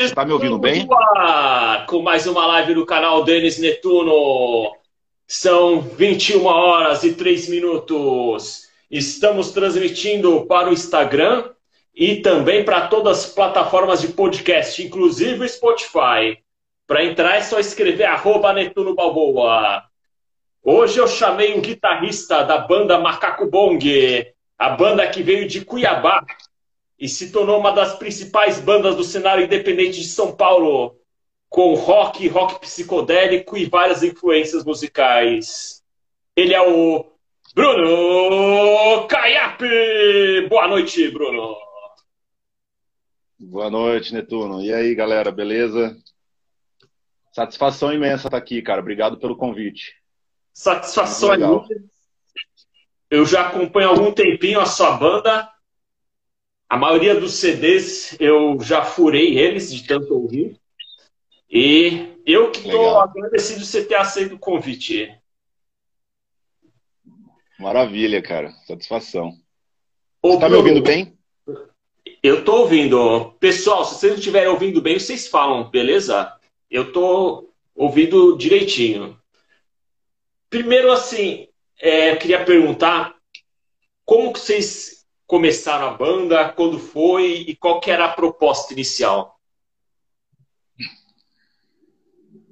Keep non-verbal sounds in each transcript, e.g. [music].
você tá me ouvindo bem? Com mais uma live no canal Denis Netuno. São 21 horas e 3 minutos. Estamos transmitindo para o Instagram e também para todas as plataformas de podcast, inclusive o Spotify. Para entrar é só escrever arroba Netuno Balboa. Hoje eu chamei um guitarrista da banda Macaco Bong, a banda que veio de Cuiabá, e se tornou uma das principais bandas do cenário independente de São Paulo, com rock, rock psicodélico e várias influências musicais. Ele é o Bruno Caiape! Boa noite, Bruno! Boa noite, Netuno. E aí, galera, beleza? Satisfação imensa estar aqui, cara. Obrigado pelo convite. Satisfação é Eu já acompanho há algum tempinho a sua banda a maioria dos CDs eu já furei eles de tanto ouvir. E eu que estou agradecido de você ter aceito o convite. Maravilha, cara. Satisfação. Ô, você está me ouvindo bem? Eu estou ouvindo. Pessoal, se vocês não estiverem ouvindo bem, vocês falam, beleza? Eu estou ouvindo direitinho. Primeiro, assim, é, eu queria perguntar como que vocês começaram a banda, quando foi e qual que era a proposta inicial?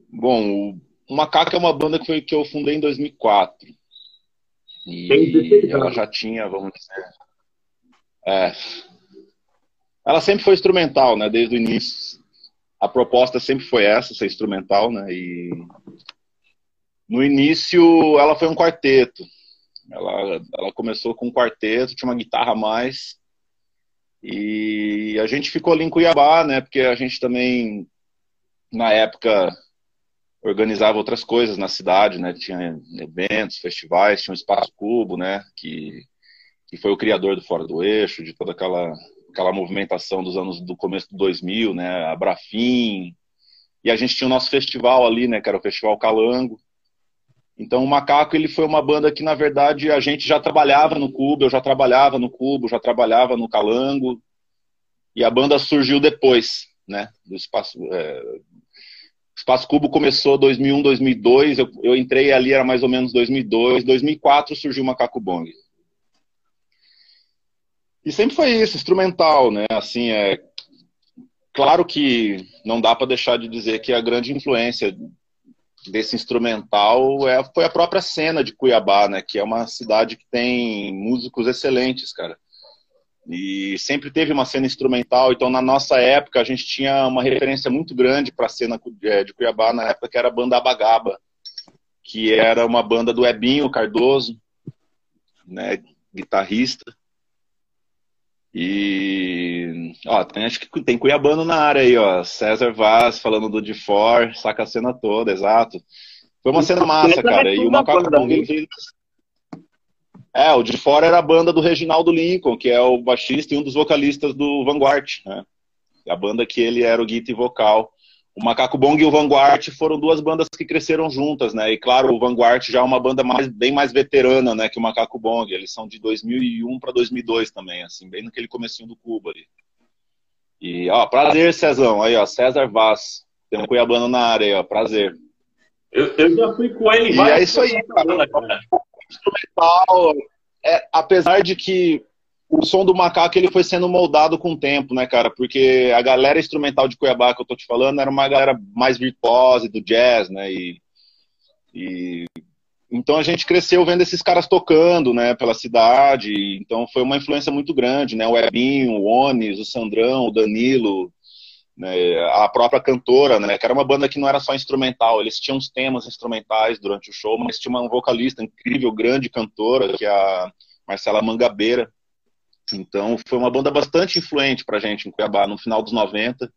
Bom, o Macaco é uma banda que, foi, que eu fundei em 2004. E ela já tinha, vamos dizer. É, ela sempre foi instrumental, né? Desde o início. A proposta sempre foi essa, ser instrumental, né? E no início ela foi um quarteto. Ela, ela começou com um quarteto, tinha uma guitarra a mais. E a gente ficou ali em Cuiabá, né? Porque a gente também, na época, organizava outras coisas na cidade, né? Tinha eventos, festivais, tinha o Espaço Cubo, né? Que, que foi o criador do Fora do Eixo, de toda aquela, aquela movimentação dos anos do começo do 2000, né? A Brafim. E a gente tinha o nosso festival ali, né? Que era o Festival Calango. Então o Macaco ele foi uma banda que na verdade a gente já trabalhava no Cubo, eu já trabalhava no Cubo, já trabalhava no Calango e a banda surgiu depois, né? Do espaço é... o Espaço Cubo começou 2001, 2002, eu, eu entrei ali era mais ou menos 2002, 2004 surgiu o Macaco Bong. E sempre foi isso, instrumental, né? Assim, é claro que não dá para deixar de dizer que a grande influência desse instrumental é, foi a própria cena de Cuiabá, né? Que é uma cidade que tem músicos excelentes, cara. E sempre teve uma cena instrumental, então na nossa época a gente tinha uma referência muito grande para a cena é, de Cuiabá, na época que era a banda Abagaba, que era uma banda do Ebinho Cardoso, né, guitarrista. E ó, tem, acho que tem Cuiabano na área aí, ó. César Vaz falando do de For, saca a cena toda, exato. Foi uma cena massa, cara. E o Macaco Bong É, o de fora era a banda do Reginaldo Lincoln, que é o baixista e um dos vocalistas do Vanguard, né? A banda que ele era o guitarra e vocal o Macaco Bong e o Vanguard foram duas bandas que cresceram juntas, né? E claro, o Vanguard já é uma banda mais, bem mais veterana, né, que o Macaco Bong. Eles são de 2001 para 2002 também, assim, bem naquele comecinho do Cuba ali. E, ó, prazer, Cezão. Aí, ó, César Vaz. Tem um cuiabano na área aí, ó, prazer. Eu, eu já fui com ele. E é isso aí, cara. cara. Instrumental, é, apesar de que o som do macaco ele foi sendo moldado com o tempo, né, cara? Porque a galera instrumental de Cuiabá que eu tô te falando era uma galera mais virtuosa do jazz, né? E, e então a gente cresceu vendo esses caras tocando, né, pela cidade. Então foi uma influência muito grande, né? O Ebinho, o Onis, o Sandrão, o Danilo, né? a própria cantora, né? Que era uma banda que não era só instrumental. Eles tinham os temas instrumentais durante o show, mas tinha uma vocalista incrível, grande cantora, que é a Marcela Mangabeira então, foi uma banda bastante influente pra gente em Cuiabá, no final dos 90,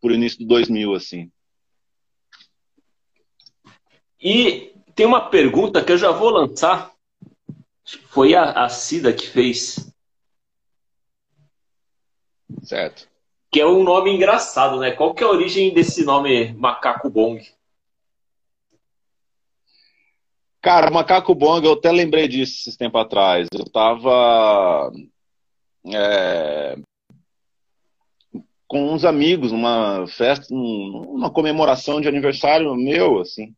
por início do 2000, assim. E tem uma pergunta que eu já vou lançar. Foi a, a Cida que fez. Certo. Que é um nome engraçado, né? Qual que é a origem desse nome Macaco Bong? Cara, Macaco Bong, eu até lembrei disso esse tempo atrás. Eu tava é, com uns amigos numa festa, numa comemoração de aniversário meu, assim.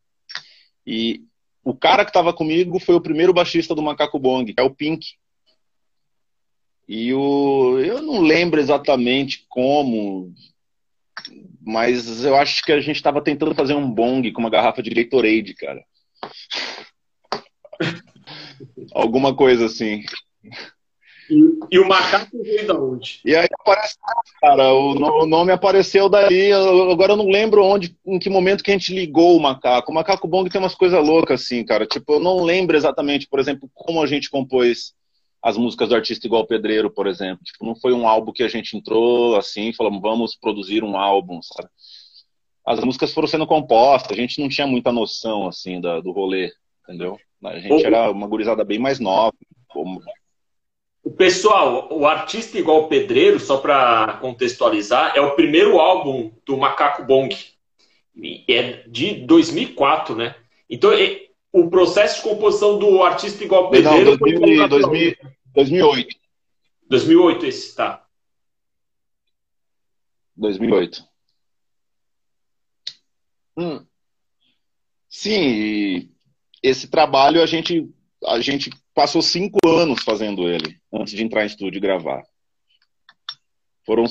E o cara que estava comigo foi o primeiro baixista do Macaco Bong, que é o Pink. E o, eu não lembro exatamente como, mas eu acho que a gente estava tentando fazer um bong com uma garrafa de Gatorade, cara. [laughs] Alguma coisa assim. E, e, o macaco veio da onde? E aí aparece, cara, o, o, nome apareceu daí, agora eu não lembro onde, em que momento que a gente ligou o macaco. O macaco bong tem umas coisas loucas assim, cara. Tipo, eu não lembro exatamente, por exemplo, como a gente compôs as músicas do artista igual Pedreiro, por exemplo. Tipo, não foi um álbum que a gente entrou assim, falamos, vamos produzir um álbum, sabe? As músicas foram sendo compostas, a gente não tinha muita noção assim da, do rolê, entendeu? A gente era uma gurizada bem mais nova. Como... O pessoal, o artista igual Pedreiro, só para contextualizar, é o primeiro álbum do Macaco Bong. É de 2004, né? Então, o processo de composição do artista igual Pedreiro Não, 2000, 2000, 2008. 2008 esse, tá. 2008. Hum. Sim, esse trabalho a gente, a gente passou cinco anos fazendo ele, antes de entrar em estúdio e gravar. Foram,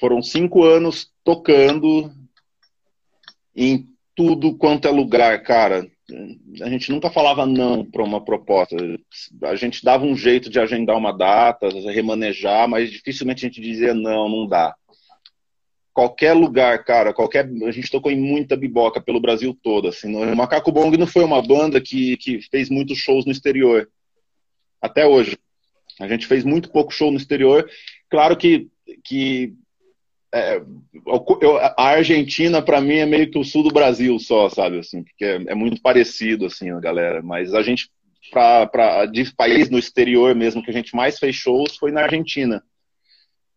foram cinco anos tocando em tudo quanto é lugar, cara. A gente nunca falava não para uma proposta. A gente dava um jeito de agendar uma data, remanejar, mas dificilmente a gente dizia não, não dá qualquer lugar, cara, qualquer. A gente tocou em muita biboca pelo Brasil todo. Assim, o Macaco Bong não foi uma banda que, que fez muitos shows no exterior. Até hoje. A gente fez muito pouco show no exterior. Claro que, que é, eu, a Argentina, para mim, é meio que o sul do Brasil só, sabe? Assim, porque é, é muito parecido, assim, a galera. Mas a gente, para de país no exterior mesmo, que a gente mais fez shows foi na Argentina.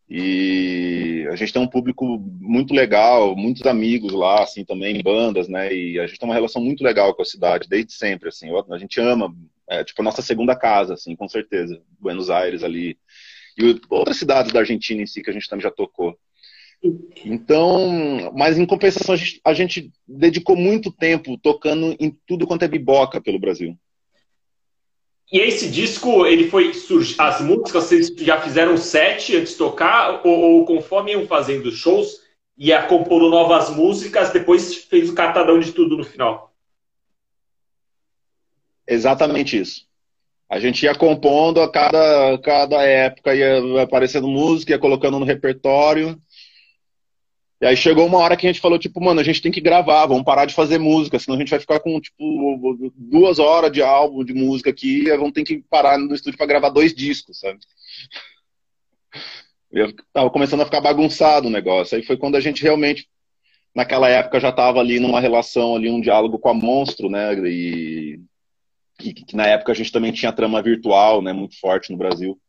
E a gente tem um público muito legal, muitos amigos lá, assim, também, bandas, né? E a gente tem uma relação muito legal com a cidade, desde sempre, assim. A gente ama, é tipo a nossa segunda casa, assim, com certeza. Buenos Aires ali. E outras cidades da Argentina em si que a gente também já tocou. Então, mas em compensação, a gente, a gente dedicou muito tempo tocando em tudo quanto é biboca pelo Brasil. E esse disco, ele foi as músicas vocês já fizeram sete antes de tocar ou, ou conforme iam fazendo shows ia compondo novas músicas, depois fez o catadão de tudo no final? Exatamente isso. A gente ia compondo a cada, cada época, ia aparecendo música, ia colocando no repertório e aí chegou uma hora que a gente falou, tipo, mano, a gente tem que gravar, vamos parar de fazer música, senão a gente vai ficar com, tipo, duas horas de álbum de música aqui, e vamos ter que parar no estúdio para gravar dois discos, sabe? Eu tava começando a ficar bagunçado o negócio. Aí foi quando a gente realmente, naquela época, já tava ali numa relação, ali, um diálogo com a Monstro, né? E, e que na época a gente também tinha trama virtual, né? Muito forte no Brasil.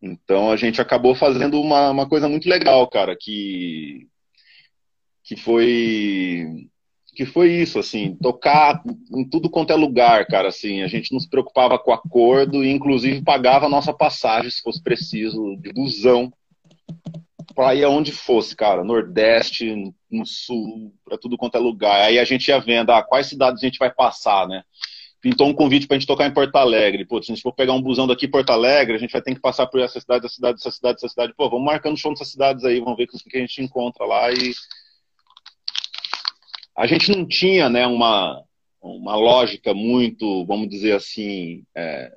Então a gente acabou fazendo uma, uma coisa muito legal, cara, que, que foi que foi isso, assim, tocar em tudo quanto é lugar, cara, assim, a gente não se preocupava com acordo e inclusive pagava a nossa passagem, se fosse preciso, de busão, para ir aonde fosse, cara, Nordeste, no Sul, para tudo quanto é lugar. Aí a gente ia vendo, ah, quais cidades a gente vai passar, né? pintou um convite pra gente tocar em Porto Alegre. Pô, se a gente for pegar um busão daqui em Porto Alegre, a gente vai ter que passar por essa cidade, essa cidade, essa cidade, essa cidade. Pô, vamos marcando show nessas cidades aí, vamos ver o que a gente encontra lá. E a gente não tinha, né, uma, uma lógica muito, vamos dizer assim, é,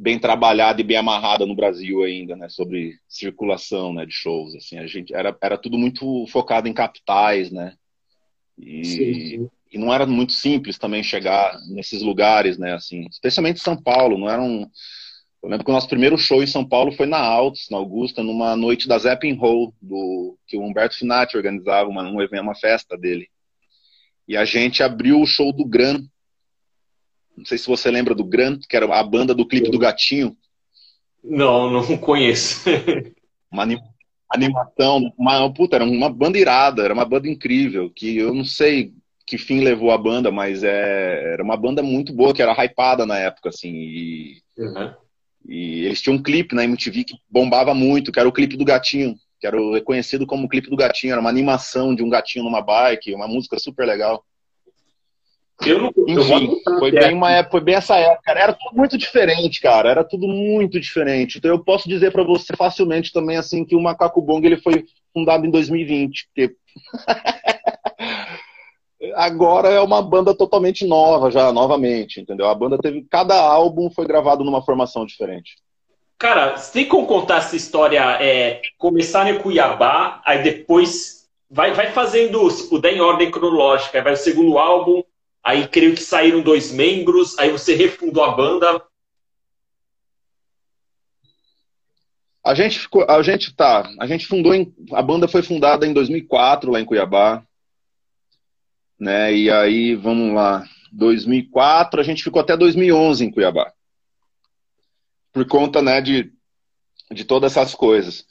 bem trabalhada e bem amarrada no Brasil ainda, né, sobre circulação, né, de shows. Assim, a gente era, era tudo muito focado em capitais, né. E, sim, e não era muito simples também chegar nesses lugares, né, assim, especialmente São Paulo, não era um... Eu lembro que o nosso primeiro show em São Paulo foi na Altos, na Augusta, numa noite da Zeppin Roll, do, que o Humberto Finati organizava, uma, um evento, uma festa dele. E a gente abriu o show do Gran. Não sei se você lembra do Gran, que era a banda do clipe do Gatinho. Não, não conheço. [laughs] uma animação, uma, puta, era uma banda irada, era uma banda incrível, que eu não sei que fim levou a banda, mas é, era uma banda muito boa, que era hypada na época, assim. E, uhum. e eles tinham um clipe na MTV que bombava muito, que era o clipe do Gatinho. que era reconhecido como o clipe do gatinho, era uma animação de um gatinho numa bike, uma música super legal. Eu não, Enfim, eu foi bem, uma época, foi bem essa época. Era tudo muito diferente, cara. Era tudo muito diferente. Então eu posso dizer para você facilmente também assim que o Macaco Bong ele foi fundado em 2020, porque [laughs] agora é uma banda totalmente nova já, novamente, entendeu? A banda teve cada álbum foi gravado numa formação diferente. Cara, você tem como contar essa história? É, começar em Cuiabá, aí depois vai, vai fazendo, se puder, em ordem cronológica. Aí vai o segundo álbum, aí creio que saíram dois membros, aí você refundou a banda. A gente ficou, a gente tá, a gente fundou em, a banda foi fundada em 2004 lá em Cuiabá, né? E aí vamos lá, 2004 a gente ficou até 2011 em Cuiabá, por conta, né, de de todas essas coisas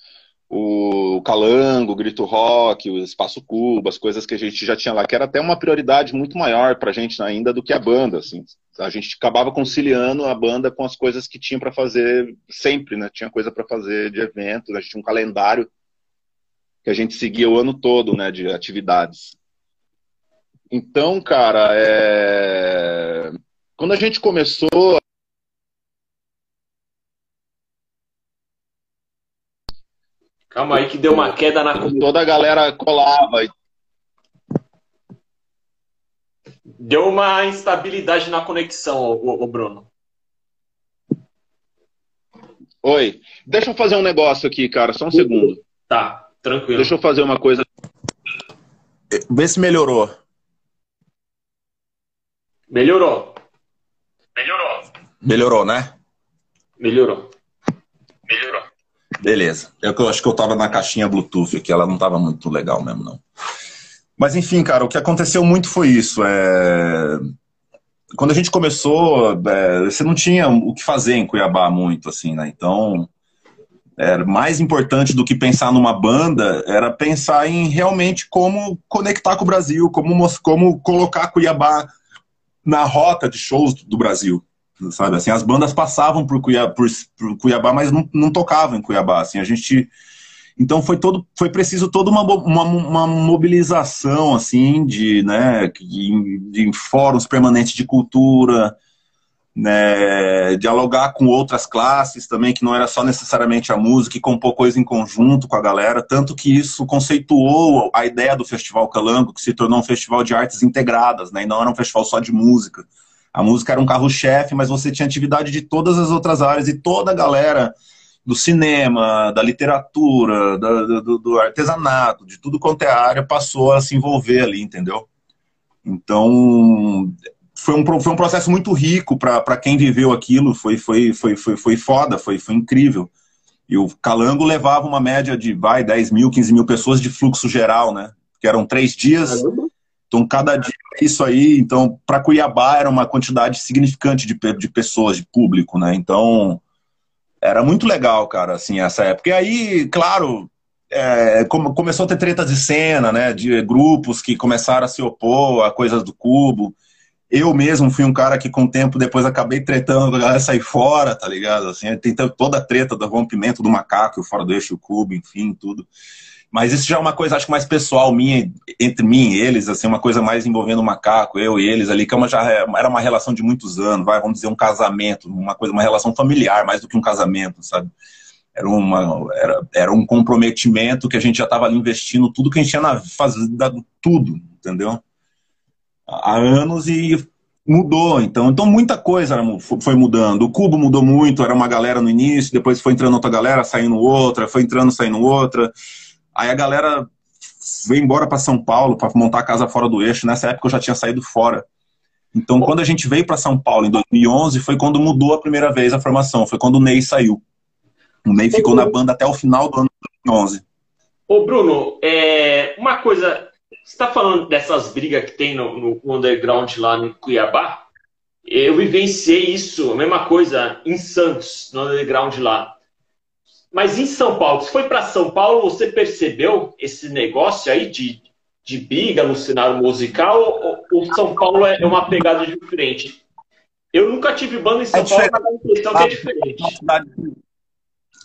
o Calango, o Grito Rock, o Espaço Cuba, as coisas que a gente já tinha lá, que era até uma prioridade muito maior para a gente ainda do que a banda. Assim. A gente acabava conciliando a banda com as coisas que tinha para fazer sempre, né? Tinha coisa para fazer de evento, a gente tinha um calendário que a gente seguia o ano todo, né, de atividades. Então, cara, é... quando a gente começou Calma aí que deu uma queda na Toda a galera colava. Deu uma instabilidade na conexão, o, Bruno. Oi. Deixa eu fazer um negócio aqui, cara. Só um segundo. Tá, tranquilo. Deixa eu fazer uma coisa. Vê se melhorou. Melhorou. Melhorou. Melhorou, né? Melhorou. Beleza. Eu, eu acho que eu tava na caixinha Bluetooth aqui, ela não tava muito legal mesmo, não. Mas enfim, cara, o que aconteceu muito foi isso. É... Quando a gente começou, é... você não tinha o que fazer em Cuiabá muito, assim, né? Então, era mais importante do que pensar numa banda era pensar em realmente como conectar com o Brasil, como, como colocar Cuiabá na rota de shows do Brasil sabe? Assim, as bandas passavam por Cuiabá, por, por Cuiabá mas não, não tocavam em Cuiabá. Assim, a gente então foi todo, foi preciso toda uma, uma, uma mobilização assim de, né, de, de, fóruns permanentes de cultura, né, dialogar com outras classes também que não era só necessariamente a música e compor coisa em conjunto com a galera, tanto que isso conceituou a ideia do Festival Calango, que se tornou um festival de artes integradas, né, e não era um festival só de música. A música era um carro-chefe, mas você tinha atividade de todas as outras áreas e toda a galera do cinema, da literatura, da, do, do, artesanato, de tudo quanto é área, passou a se envolver ali, entendeu? Então, foi um, foi um processo muito rico para quem viveu aquilo, foi, foi, foi, foi, foi foda, foi, foi incrível. E o Calango levava uma média de, vai, 10 mil, 15 mil pessoas de fluxo geral, né? Que eram três dias. Caramba. Então, cada dia isso aí. Então, para Cuiabá era uma quantidade significante de, de pessoas, de público, né? Então, era muito legal, cara, assim, essa época. E aí, claro, é, começou a ter tretas de cena, né? De grupos que começaram a se opor a coisas do cubo. Eu mesmo fui um cara que, com o tempo, depois acabei tretando a galera sair fora, tá ligado? Assim, toda a treta do rompimento do macaco, o fora do eixo, o cubo, enfim, tudo. Mas isso já é uma coisa, acho que mais pessoal minha, entre mim e eles, assim, uma coisa mais envolvendo o macaco, eu e eles ali, que é uma, já é, era uma relação de muitos anos, vai, vamos dizer, um casamento, uma coisa, uma relação familiar, mais do que um casamento, sabe? Era, uma, era, era um comprometimento que a gente já estava ali investindo tudo que a gente tinha na fazendo tudo, entendeu? Há anos e mudou, então, então muita coisa foi mudando. O cubo mudou muito, era uma galera no início, depois foi entrando outra galera, saindo outra, foi entrando, saindo outra. Aí a galera veio embora para São Paulo para montar a casa fora do eixo. Nessa época eu já tinha saído fora. Então, quando a gente veio para São Paulo em 2011, foi quando mudou a primeira vez a formação. Foi quando o Ney saiu. O Ney ficou na banda até o final do ano de 2011. Ô, Bruno, é, uma coisa. Você está falando dessas brigas que tem no, no, underground lá no Cuiabá? Eu vivenciei isso, a mesma coisa, em Santos, no underground lá. Mas em São Paulo, você foi para São Paulo, você percebeu esse negócio aí de, de briga no cenário musical? Ou, ou São Paulo é uma pegada diferente? Eu nunca tive banda em São é Paulo, mas a impressão é, é diferente.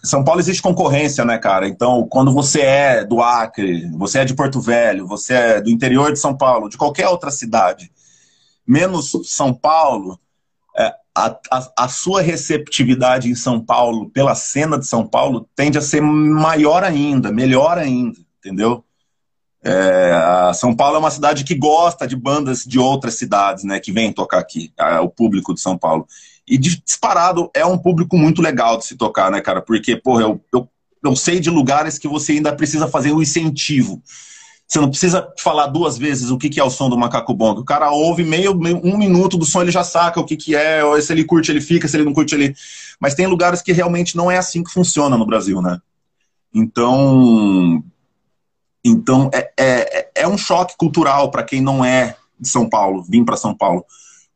São Paulo existe concorrência, né, cara? Então, quando você é do Acre, você é de Porto Velho, você é do interior de São Paulo, de qualquer outra cidade, menos São Paulo, é, a, a, a, sua receptividade em São Paulo, pela cena de São Paulo, tende a ser maior ainda, melhor ainda, entendeu? É, São Paulo é uma cidade que gosta de bandas de outras cidades, né, que vêm tocar aqui, o público de São Paulo. E disparado é um público muito legal de se tocar, né, cara? Porque, porra, eu, eu, eu sei de lugares que você ainda precisa fazer o um incentivo. Você não precisa falar duas vezes o que, que é o som do macaco bong. O cara ouve meio, meio, um minuto do som, ele já saca o que, que é, ou se ele curte, ele fica, se ele não curte, ele. Mas tem lugares que realmente não é assim que funciona no Brasil, né? Então. Então, é, é, é um choque cultural para quem não é de São Paulo, vir para São Paulo.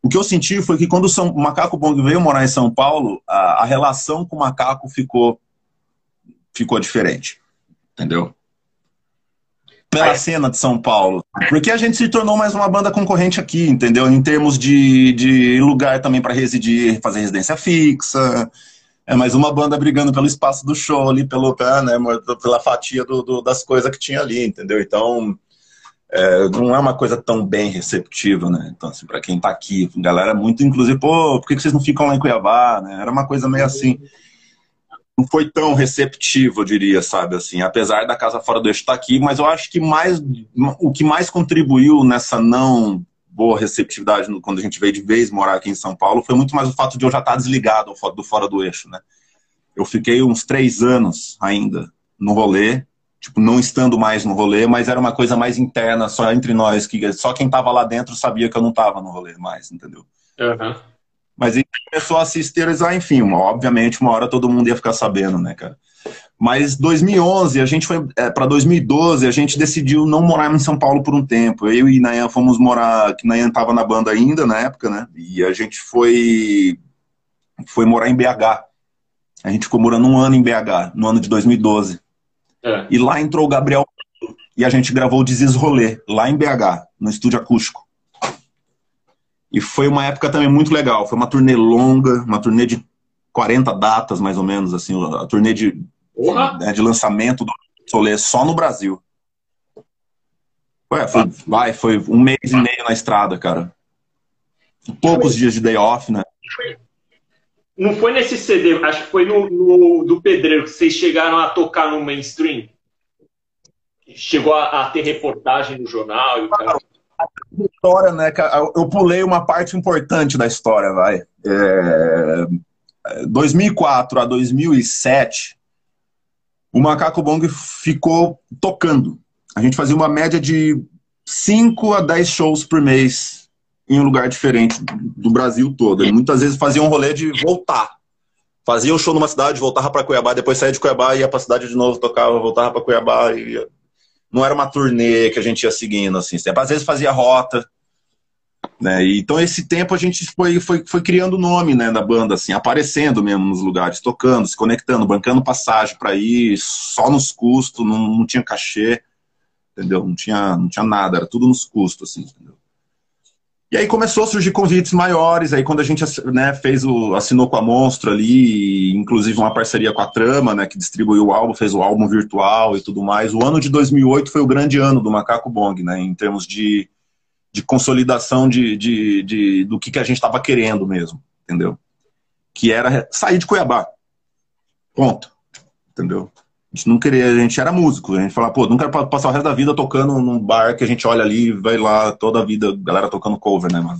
O que eu senti foi que quando o, São, o Macaco Bong veio morar em São Paulo, a, a relação com o macaco ficou, ficou diferente. Entendeu? Pela cena de São Paulo. Porque a gente se tornou mais uma banda concorrente aqui, entendeu? Em termos de, de lugar também para residir, fazer residência fixa. É mais uma banda brigando pelo espaço do show ali, pelo, né, pela fatia do, do, das coisas que tinha ali, entendeu? Então, é, não é uma coisa tão bem receptiva, né? Então, assim, para quem tá aqui, galera muito, inclusive, pô, por que vocês não ficam lá em Cuiabá, né? Era uma coisa meio assim. Não foi tão receptivo, eu diria, sabe, assim, apesar da Casa Fora do Eixo estar tá aqui, mas eu acho que mais, o que mais contribuiu nessa não boa receptividade quando a gente veio de vez morar aqui em São Paulo foi muito mais o fato de eu já estar desligado do Fora do Eixo, né? Eu fiquei uns três anos ainda no rolê, tipo, não estando mais no rolê, mas era uma coisa mais interna, só entre nós, que só quem tava lá dentro sabia que eu não tava no rolê mais, entendeu? Uhum. Mas aí começou a se esterilizar, enfim, uma, obviamente, uma hora todo mundo ia ficar sabendo, né, cara? Mas 2011, a gente foi é, para 2012, a gente decidiu não morar em São Paulo por um tempo. Eu e Nayan fomos morar, que Nayan tava na banda ainda na época, né? E a gente foi foi morar em BH. A gente ficou morando um ano em BH, no ano de 2012. É. E lá entrou o Gabriel e a gente gravou o Desis Rolê, lá em BH, no estúdio acústico. E foi uma época também muito legal. Foi uma turnê longa, uma turnê de 40 datas, mais ou menos, assim, a turnê de, né, de lançamento do Solê só no Brasil. Ué, foi, vai, foi um mês e meio na estrada, cara. Poucos dias de day off, né? Não foi nesse CD, acho que foi no, no, do Pedreiro que vocês chegaram a tocar no mainstream. Chegou a, a ter reportagem no jornal e o cara. História, né? Eu pulei uma parte importante da história, vai. É... 2004 a 2007, o Macaco Bong ficou tocando. A gente fazia uma média de 5 a 10 shows por mês em um lugar diferente do Brasil todo. Ele muitas vezes fazia um rolê de voltar. Fazia um show numa cidade, voltava para Cuiabá, depois saía de Cuiabá, ia para cidade de novo, tocava, voltava para Cuiabá. Ia... Não era uma turnê que a gente ia seguindo, assim. Às vezes fazia rota. Né? Então, esse tempo a gente foi, foi, foi criando nome né, da banda, assim, aparecendo mesmo nos lugares, tocando, se conectando, bancando passagem para ir, só nos custos, não, não tinha cachê, entendeu? Não tinha, não tinha nada, era tudo nos custos, assim, entendeu? E aí começou a surgir convites maiores, aí quando a gente né, fez o, assinou com a Monstro ali, inclusive uma parceria com a Trama, né, que distribuiu o álbum, fez o álbum virtual e tudo mais. O ano de 2008 foi o grande ano do Macaco Bong, né, em termos de, de consolidação de, de, de do que, que a gente estava querendo mesmo, entendeu? Que era sair de Cuiabá. Ponto. Entendeu? Gente não queria, a gente era músico, a gente falava, pô, não quero passar o resto da vida tocando num bar que a gente olha ali, vai lá toda a vida, galera tocando cover, né, mano?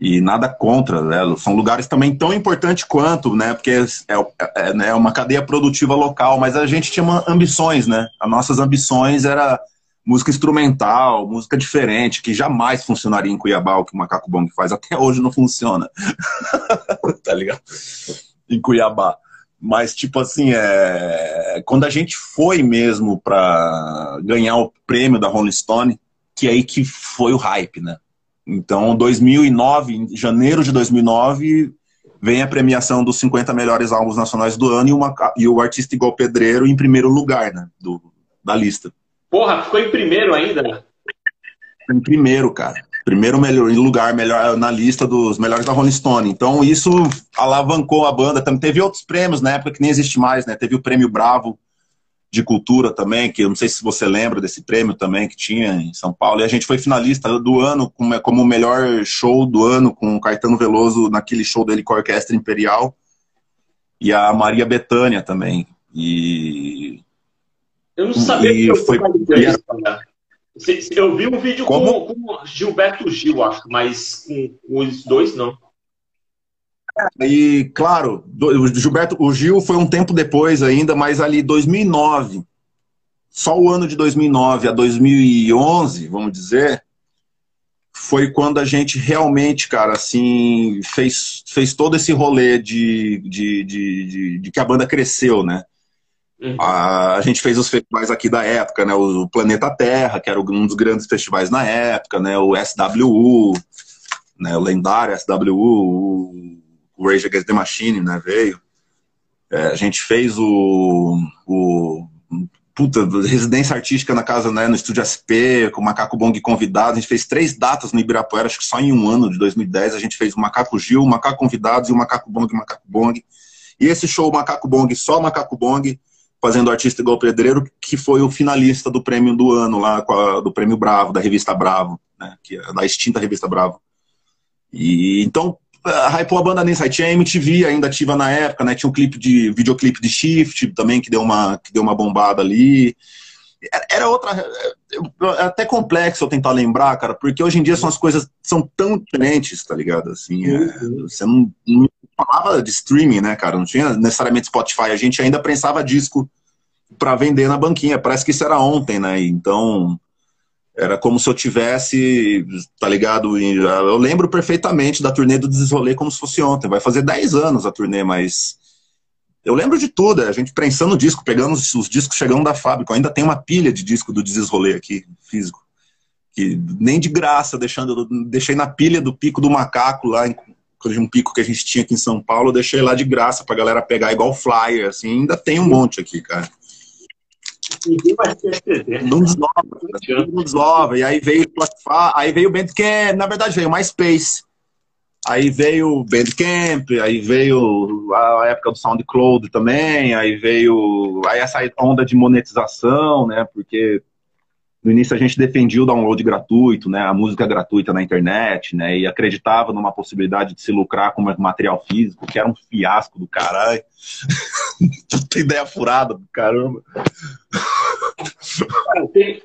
E nada contra, né? São lugares também tão importantes quanto, né? Porque é, é, é né, uma cadeia produtiva local, mas a gente tinha ambições, né? As nossas ambições era música instrumental, música diferente, que jamais funcionaria em Cuiabá, o que o Macaco Bong faz. Até hoje não funciona. [laughs] tá ligado? Em Cuiabá. Mas, tipo assim, é... quando a gente foi mesmo para ganhar o prêmio da Rolling Stone, que é aí que foi o hype, né? Então, 2009, em janeiro de 2009, vem a premiação dos 50 melhores álbuns nacionais do ano e, uma, e o artista igual Pedreiro em primeiro lugar, né? Do, da lista. Porra, ficou em primeiro ainda? Em primeiro, cara. Primeiro melhor, lugar melhor na lista dos melhores da Rolling Stone. Então isso alavancou a banda. Também teve outros prêmios na época que nem existe mais, né? Teve o prêmio Bravo de cultura também, que eu não sei se você lembra desse prêmio também que tinha em São Paulo. E a gente foi finalista do ano como, como o melhor show do ano com o Caetano Veloso naquele show dele com a Orquestra Imperial e a Maria Bethânia também. E eu não sabia e que eu foi eu vi um vídeo com, com Gilberto Gil, acho, mas com os dois não. E, claro, o Gilberto, o Gil foi um tempo depois ainda, mas ali 2009, só o ano de 2009 a 2011, vamos dizer, foi quando a gente realmente, cara, assim, fez, fez todo esse rolê de, de, de, de, de que a banda cresceu, né? Uhum. A, a, gente fez os festivais aqui da época, né? O Planeta Terra, que era um dos grandes festivais na época, né? O SWU, né? o lendário SWU, o Rage Against the Machine, né? Veio. É, a gente fez o, o puta, residência artística na casa, né, no Estúdio SP, com o Macaco Bong convidado. A gente fez três datas no Ibirapuera, acho que só em um ano de 2010. A gente fez o Macaco Gil, o Macaco Convidados e o Macaco Bong, o Macaco Bong. E esse show, o Macaco Bong, só o Macaco Bong, fazendo artista igual pedreiro, que foi o finalista do prêmio do ano lá, do prêmio Bravo, da revista Bravo, né, que é da extinta revista Bravo. E então hypou a banda nisso. Aí tinha MTV ainda ativa na época, né? Tinha um clipe de videoclipe de Shift também que deu uma que deu uma bombada ali. Era outra é até complexo eu tentar lembrar, cara, porque hoje em dia são as coisas são tão diferentes, tá ligado? Assim, é, uhum. você não, não falava de streaming, né, cara? Não tinha necessariamente Spotify. A gente ainda prensava disco para vender na banquinha. Parece que isso era ontem, né? Então, era como se eu tivesse, tá ligado? Eu lembro perfeitamente da turnê do Desenrolê como se fosse ontem. Vai fazer 10 anos a turnê, mas eu lembro de tudo. A gente prensando o disco, pegando os, os discos chegando da fábrica. Eu ainda tem uma pilha de disco do Desenrolê aqui, físico. Que nem de graça, deixando, deixei na pilha do Pico do Macaco lá em, um pico que a gente tinha aqui em São Paulo, deixei lá de graça pra galera pegar igual flyer, assim, ainda tem um monte aqui, cara. Ninguém vai Não desova, não desova. E aí veio o aí veio o Bandcamp, na verdade veio o MySpace. Aí veio o Bandcamp, aí veio a época do SoundCloud também, aí veio aí essa onda de monetização, né? Porque no início a gente defendia o download gratuito, né, a música gratuita na internet, né, e acreditava numa possibilidade de se lucrar com material físico, que era um fiasco do caralho. [laughs] tem ideia furada do caramba. tem,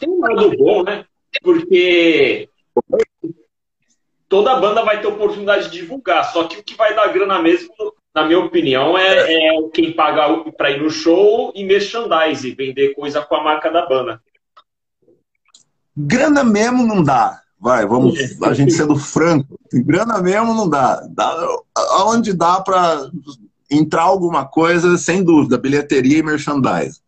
tem um lado bom, né? Porque toda banda vai ter oportunidade de divulgar, só que o que vai dar grana mesmo, na minha opinião, é, é quem paga para ir no show e merchandise, vender coisa com a marca da banda. Grana mesmo não dá. Vai, vamos, a gente sendo franco, grana mesmo não dá. dá aonde dá para entrar alguma coisa, sem dúvida, bilheteria e merchandise.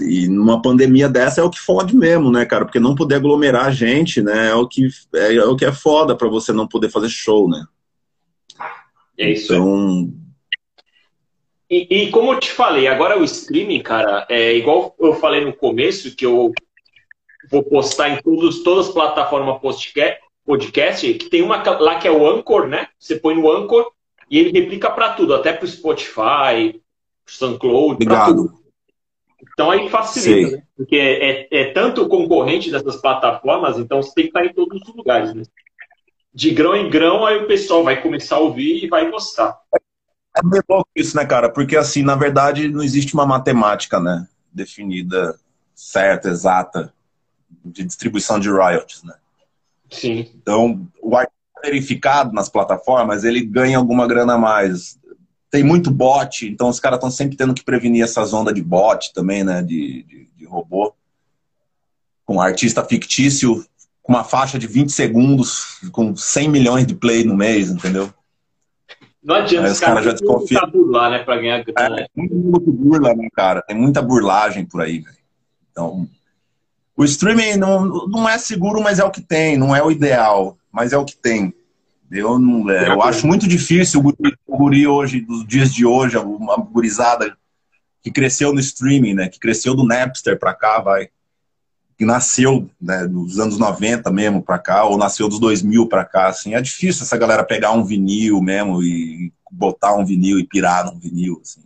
E numa pandemia dessa é o que fode mesmo, né, cara? Porque não poder aglomerar gente, né, é o que é, é o que é foda para você não poder fazer show, né? É isso. Então, e, e, como eu te falei, agora o streaming, cara, é igual eu falei no começo, que eu vou postar em todos, todas as plataformas podcast, que tem uma lá que é o Anchor, né? Você põe no Anchor e ele replica para tudo, até para o Spotify, SoundCloud, para tudo. Então aí facilita, né? Porque é, é, tanto concorrente dessas plataformas, então você tem que estar em todos os lugares, né? De grão em grão, aí o pessoal vai começar a ouvir e vai gostar. É bem louco isso, né, cara? Porque assim, na verdade, não existe uma matemática, né? Definida certa, exata de distribuição de royalties, né? Sim. Então, o artista verificado nas plataformas, ele ganha alguma grana a mais. Tem muito bot, então os caras estão sempre tendo que prevenir essas ondas de bot também, né? De, de, de robô. Com um artista fictício com uma faixa de 20 segundos, com 100 milhões de play no mês, entendeu? Não adianta os caras já desconfiam. burlar, né, pra ganhar grana. É, tem muito burla, né, cara? Tem muita burlagem por aí, velho. Então, o streaming não, não é seguro, mas é o que tem. Não é o ideal, mas é o que tem. Eu, não, é, eu acho muito difícil o guri, o guri hoje, dos dias de hoje, uma gurizada que cresceu no streaming, né? Que cresceu do Napster pra cá, vai. que nasceu né, dos anos 90 mesmo para cá, ou nasceu dos 2000 para cá, assim, é difícil essa galera pegar um vinil mesmo e botar um vinil e pirar num vinil, assim.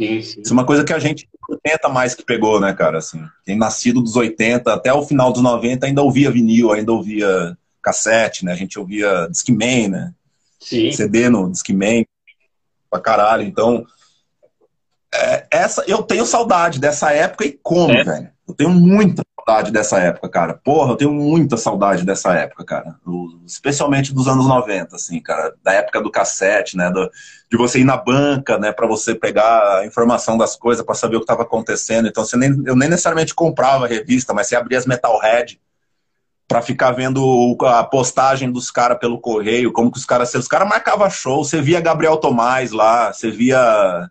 Sim, sim. Isso é uma coisa que a gente 80 mais que pegou, né, cara, assim. Quem nascido dos 80 até o final dos 90 ainda ouvia vinil, ainda ouvia cassete, né, a gente ouvia Discman, né. Sim. CD no Discman, pra caralho, então... É, essa, eu tenho saudade dessa época e como, é. velho. Eu tenho muita saudade dessa época, cara. Porra, eu tenho muita saudade dessa época, cara. Especialmente dos anos 90, assim, cara. Da época do cassete, né? Do, de você ir na banca, né? Pra você pegar a informação das coisas, para saber o que estava acontecendo. Então, você nem, eu nem necessariamente comprava a revista, mas você abria as Metalhead para ficar vendo a postagem dos caras pelo correio, como que os caras... Os caras marcavam show, você via Gabriel Tomás lá, você via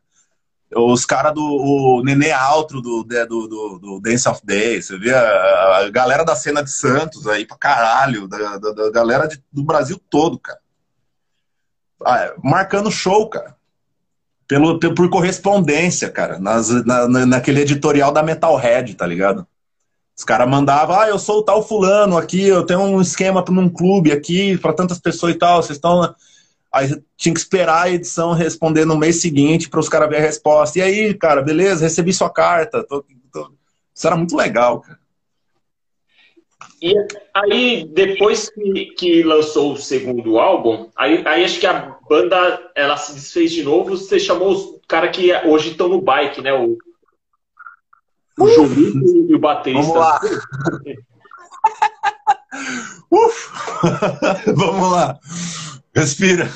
os caras do o Nenê Altro do, do, do, do, Dance of Day, você vê a, galera da cena de Santos aí pra caralho, da, da, da galera de, do Brasil todo, cara. Ah, marcando show, cara. Pelo, por correspondência, cara, nas, na, naquele editorial da Metalhead, tá ligado? Os caras mandavam, ah, eu sou o tal fulano aqui, eu tenho um esquema num clube aqui, para tantas pessoas e tal, vocês estão Aí tinha que esperar a edição responder no mês seguinte para os caras ver a resposta. E aí, cara, beleza, recebi sua carta. Tô, tô... Isso era muito legal, cara. E aí, depois que, que lançou o segundo álbum, aí, aí acho que a banda ela se desfez de novo. Você chamou os caras que hoje estão no bike, né? O, o [laughs] e o baterista. Vamos lá. [laughs] Uf. [laughs] Vamos lá. Respira.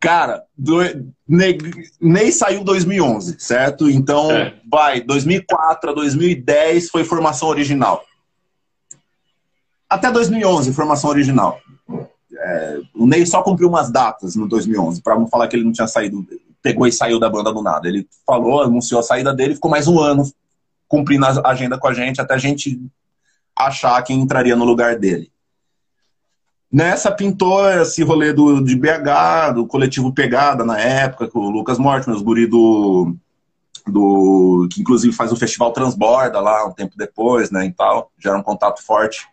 Cara, do, Ney, Ney saiu 2011, certo? Então, é. vai, 2004 a 2010 foi formação original. Até 2011, formação original. É, o Ney só cumpriu umas datas no 2011, para não falar que ele não tinha saído, pegou e saiu da banda do nada. Ele falou, anunciou a saída dele, ficou mais um ano cumprindo a agenda com a gente, até a gente achar quem entraria no lugar dele. Nessa pintou esse rolê do, de BH, do coletivo Pegada na época, com o Lucas Mortimer, os guri do, do. que inclusive faz o Festival Transborda lá um tempo depois, né? E tal. Já era um contato forte.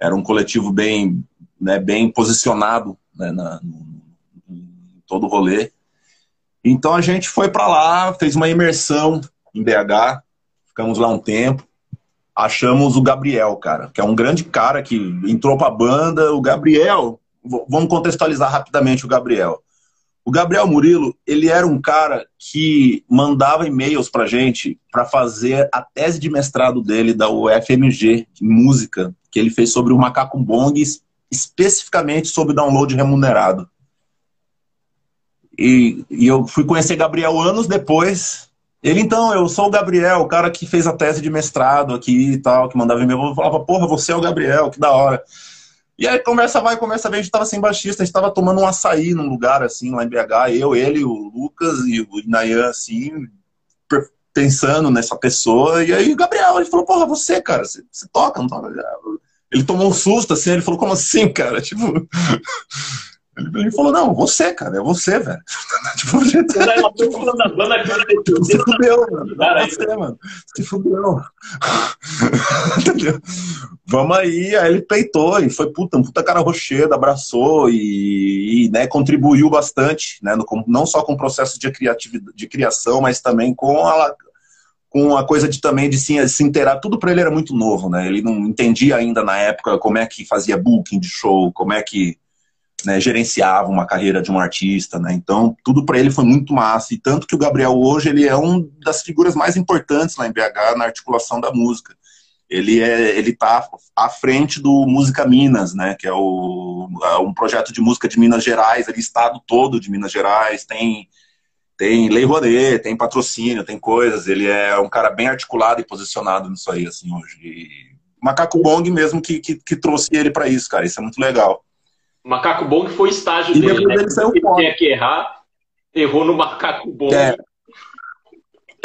Era um coletivo bem, né, bem posicionado né, na, em todo o rolê. Então a gente foi para lá, fez uma imersão em BH, ficamos lá um tempo achamos o Gabriel, cara, que é um grande cara que entrou pra banda. O Gabriel, vamos contextualizar rapidamente o Gabriel. O Gabriel Murilo, ele era um cara que mandava e-mails pra gente para fazer a tese de mestrado dele da UFMG, de música, que ele fez sobre o macaco bong, especificamente sobre download remunerado. E, e eu fui conhecer Gabriel anos depois, ele, então, eu sou o Gabriel, o cara que fez a tese de mestrado aqui e tal, que mandava e-mail. Eu falava, porra, você é o Gabriel, que da hora. E aí, conversa vai, conversa vem, a gente tava sem baixista, a gente tava tomando um açaí num lugar, assim, lá em BH, eu, ele, o Lucas e o Nayan, assim, pensando nessa pessoa. E aí, o Gabriel, ele falou, porra, você, cara, você, você toca, não toca? Ele tomou um susto, assim, ele falou, como assim, cara? [laughs] Tipo... Ele falou, não, você, cara, é você, velho. [laughs] tipo, você tá, tipo, se fudeu, mano. É você, mano. Se fudeu. [laughs] Vamos aí, aí ele peitou e foi puta, um puta cara rochedo, abraçou e, e né, contribuiu bastante, né, no, não só com o processo de, criatividade, de criação, mas também com a, com a coisa de também de se, se inteirar. Tudo para ele era muito novo, né? Ele não entendia ainda na época como é que fazia booking de show, como é que né, gerenciava uma carreira de um artista, né? Então, tudo para ele foi muito massa. E tanto que o Gabriel hoje ele é um das figuras mais importantes lá em BH na articulação da música. Ele é, ele tá à frente do Música Minas, né? Que é, o, é um projeto de música de Minas Gerais, ele estado todo de Minas Gerais, tem tem lei rolê, tem patrocínio, tem coisas. Ele é um cara bem articulado e posicionado nisso aí, assim, hoje. E Macaco Bong mesmo que, que, que trouxe ele para isso, cara. Isso é muito legal. Macaco Bong foi estágio e dele, né? Ele saiu ele tinha que errar, errou no Macaco Bong. É.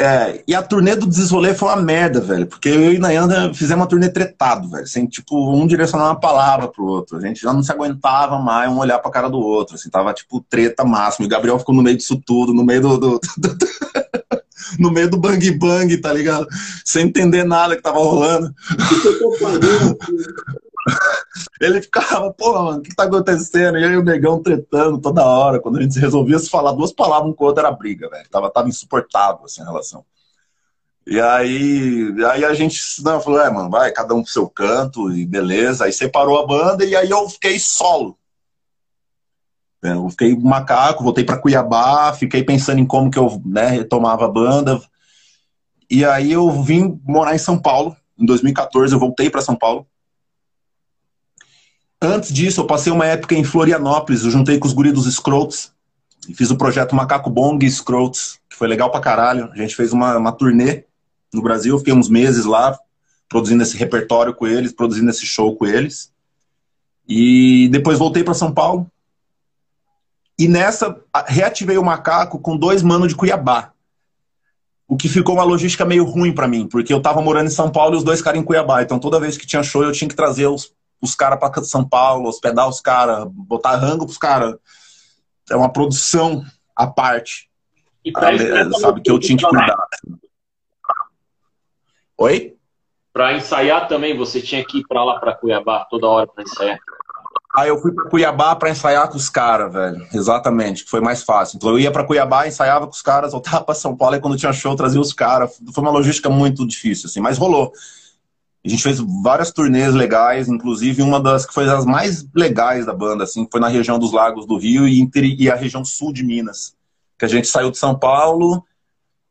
É, e a turnê do Desolê foi uma merda, velho. Porque eu e Nayanda fizemos uma turnê tretado, velho. Sem, tipo, um direcionar uma palavra pro outro. A gente já não se aguentava mais um olhar pra cara do outro. Assim, tava, tipo, treta máxima. E o Gabriel ficou no meio disso tudo, no meio do, do, do, [laughs] no meio do bang bang, tá ligado? Sem entender nada que tava rolando. [laughs] Ele ficava, pô, mano, o que tá acontecendo? E aí o negão tretando toda hora. Quando a gente resolvia se falar duas palavras um com o outro, era briga, velho. Tava, tava insuportável assim, a relação. E aí, aí a gente não, falou, é, mano, vai, cada um pro seu canto, e beleza. Aí separou a banda e aí eu fiquei solo. Eu fiquei macaco, voltei para Cuiabá, fiquei pensando em como que eu né, retomava a banda. E aí eu vim morar em São Paulo. Em 2014 eu voltei para São Paulo. Antes disso, eu passei uma época em Florianópolis, eu juntei com os guris dos Scroats e fiz o projeto Macaco Bong Scroats, que foi legal pra caralho. A gente fez uma, uma turnê no Brasil, fiquei uns meses lá produzindo esse repertório com eles, produzindo esse show com eles. E depois voltei para São Paulo. E nessa, reativei o macaco com dois manos de Cuiabá. O que ficou uma logística meio ruim para mim, porque eu tava morando em São Paulo e os dois caras em Cuiabá. Então toda vez que tinha show eu tinha que trazer os, os caras para São Paulo, hospedar os caras, botar rango pros caras. É uma produção à parte. E pra ah, sabe que eu tinha que cuidar. Oi? Para ensaiar também, você tinha que ir para lá, para Cuiabá, toda hora para ensaiar. Aí eu fui para Cuiabá para ensaiar com os caras, velho. Exatamente, que foi mais fácil. Então eu ia para Cuiabá, ensaiava com os caras, voltava para São Paulo e quando tinha show trazia os caras. Foi uma logística muito difícil, assim, mas rolou. A gente fez várias turnês legais, inclusive uma das que foi as mais legais da banda, assim, foi na região dos Lagos do Rio e, e a região sul de Minas. Que a gente saiu de São Paulo,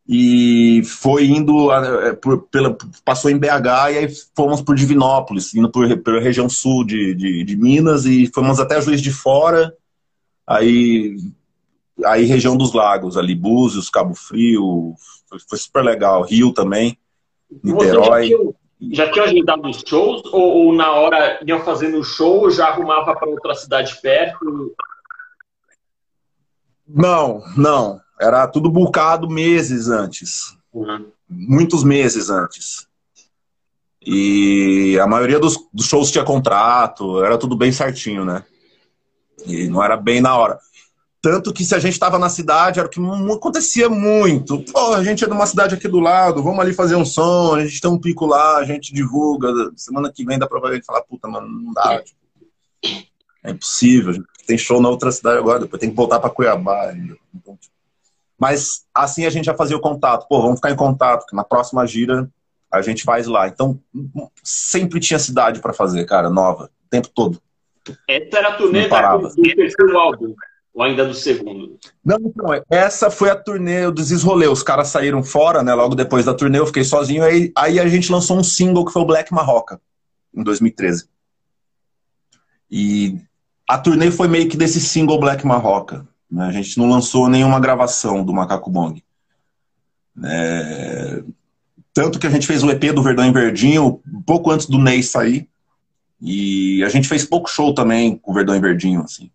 e foi indo é, por, pela, passou em BH e aí fomos por Divinópolis, indo por, pela região sul de, de, de, Minas e fomos até Juiz de Fora, aí, aí região dos lagos, ali, Búzios, Cabo Frio, foi, foi super legal, Rio também, Niterói. Já já tinha agendado os shows ou, ou, na hora iam fazendo o show já arrumava para outra cidade perto? Não, não. Era tudo bulcado meses antes. Uhum. Muitos meses antes. E a maioria dos, dos, shows tinha contrato, era tudo bem certinho, né? E não era bem na hora. Tanto que se a gente estava na cidade, era o que acontecia muito. Pô, a gente é de uma cidade aqui do lado, vamos ali fazer um som, a gente tem um pico lá, a gente divulga. Semana que vem dá pra ver e falar, puta, mano, não dá. Tipo, é impossível. Tem show na outra cidade agora, depois tem que voltar para Cuiabá. Então, tipo, mas assim a gente já fazia o contato. Pô, vamos ficar em contato, que na próxima gira a gente faz lá. Então, sempre tinha cidade para fazer, cara, nova, o tempo todo. Essa era a turnê do terceiro álbum, ou ainda do segundo? Não, não, essa foi a turnê, eu desrolei. Os caras saíram fora, né? Logo depois da turnê, eu fiquei sozinho. Aí, aí a gente lançou um single que foi o Black Marroca, em 2013. E a turnê foi meio que desse single Black Marroca. Né? A gente não lançou nenhuma gravação do Macaco Bong. É... Tanto que a gente fez o EP do Verdão em Verdinho pouco antes do Ney sair. E a gente fez pouco show também com o Verdão em Verdinho, assim.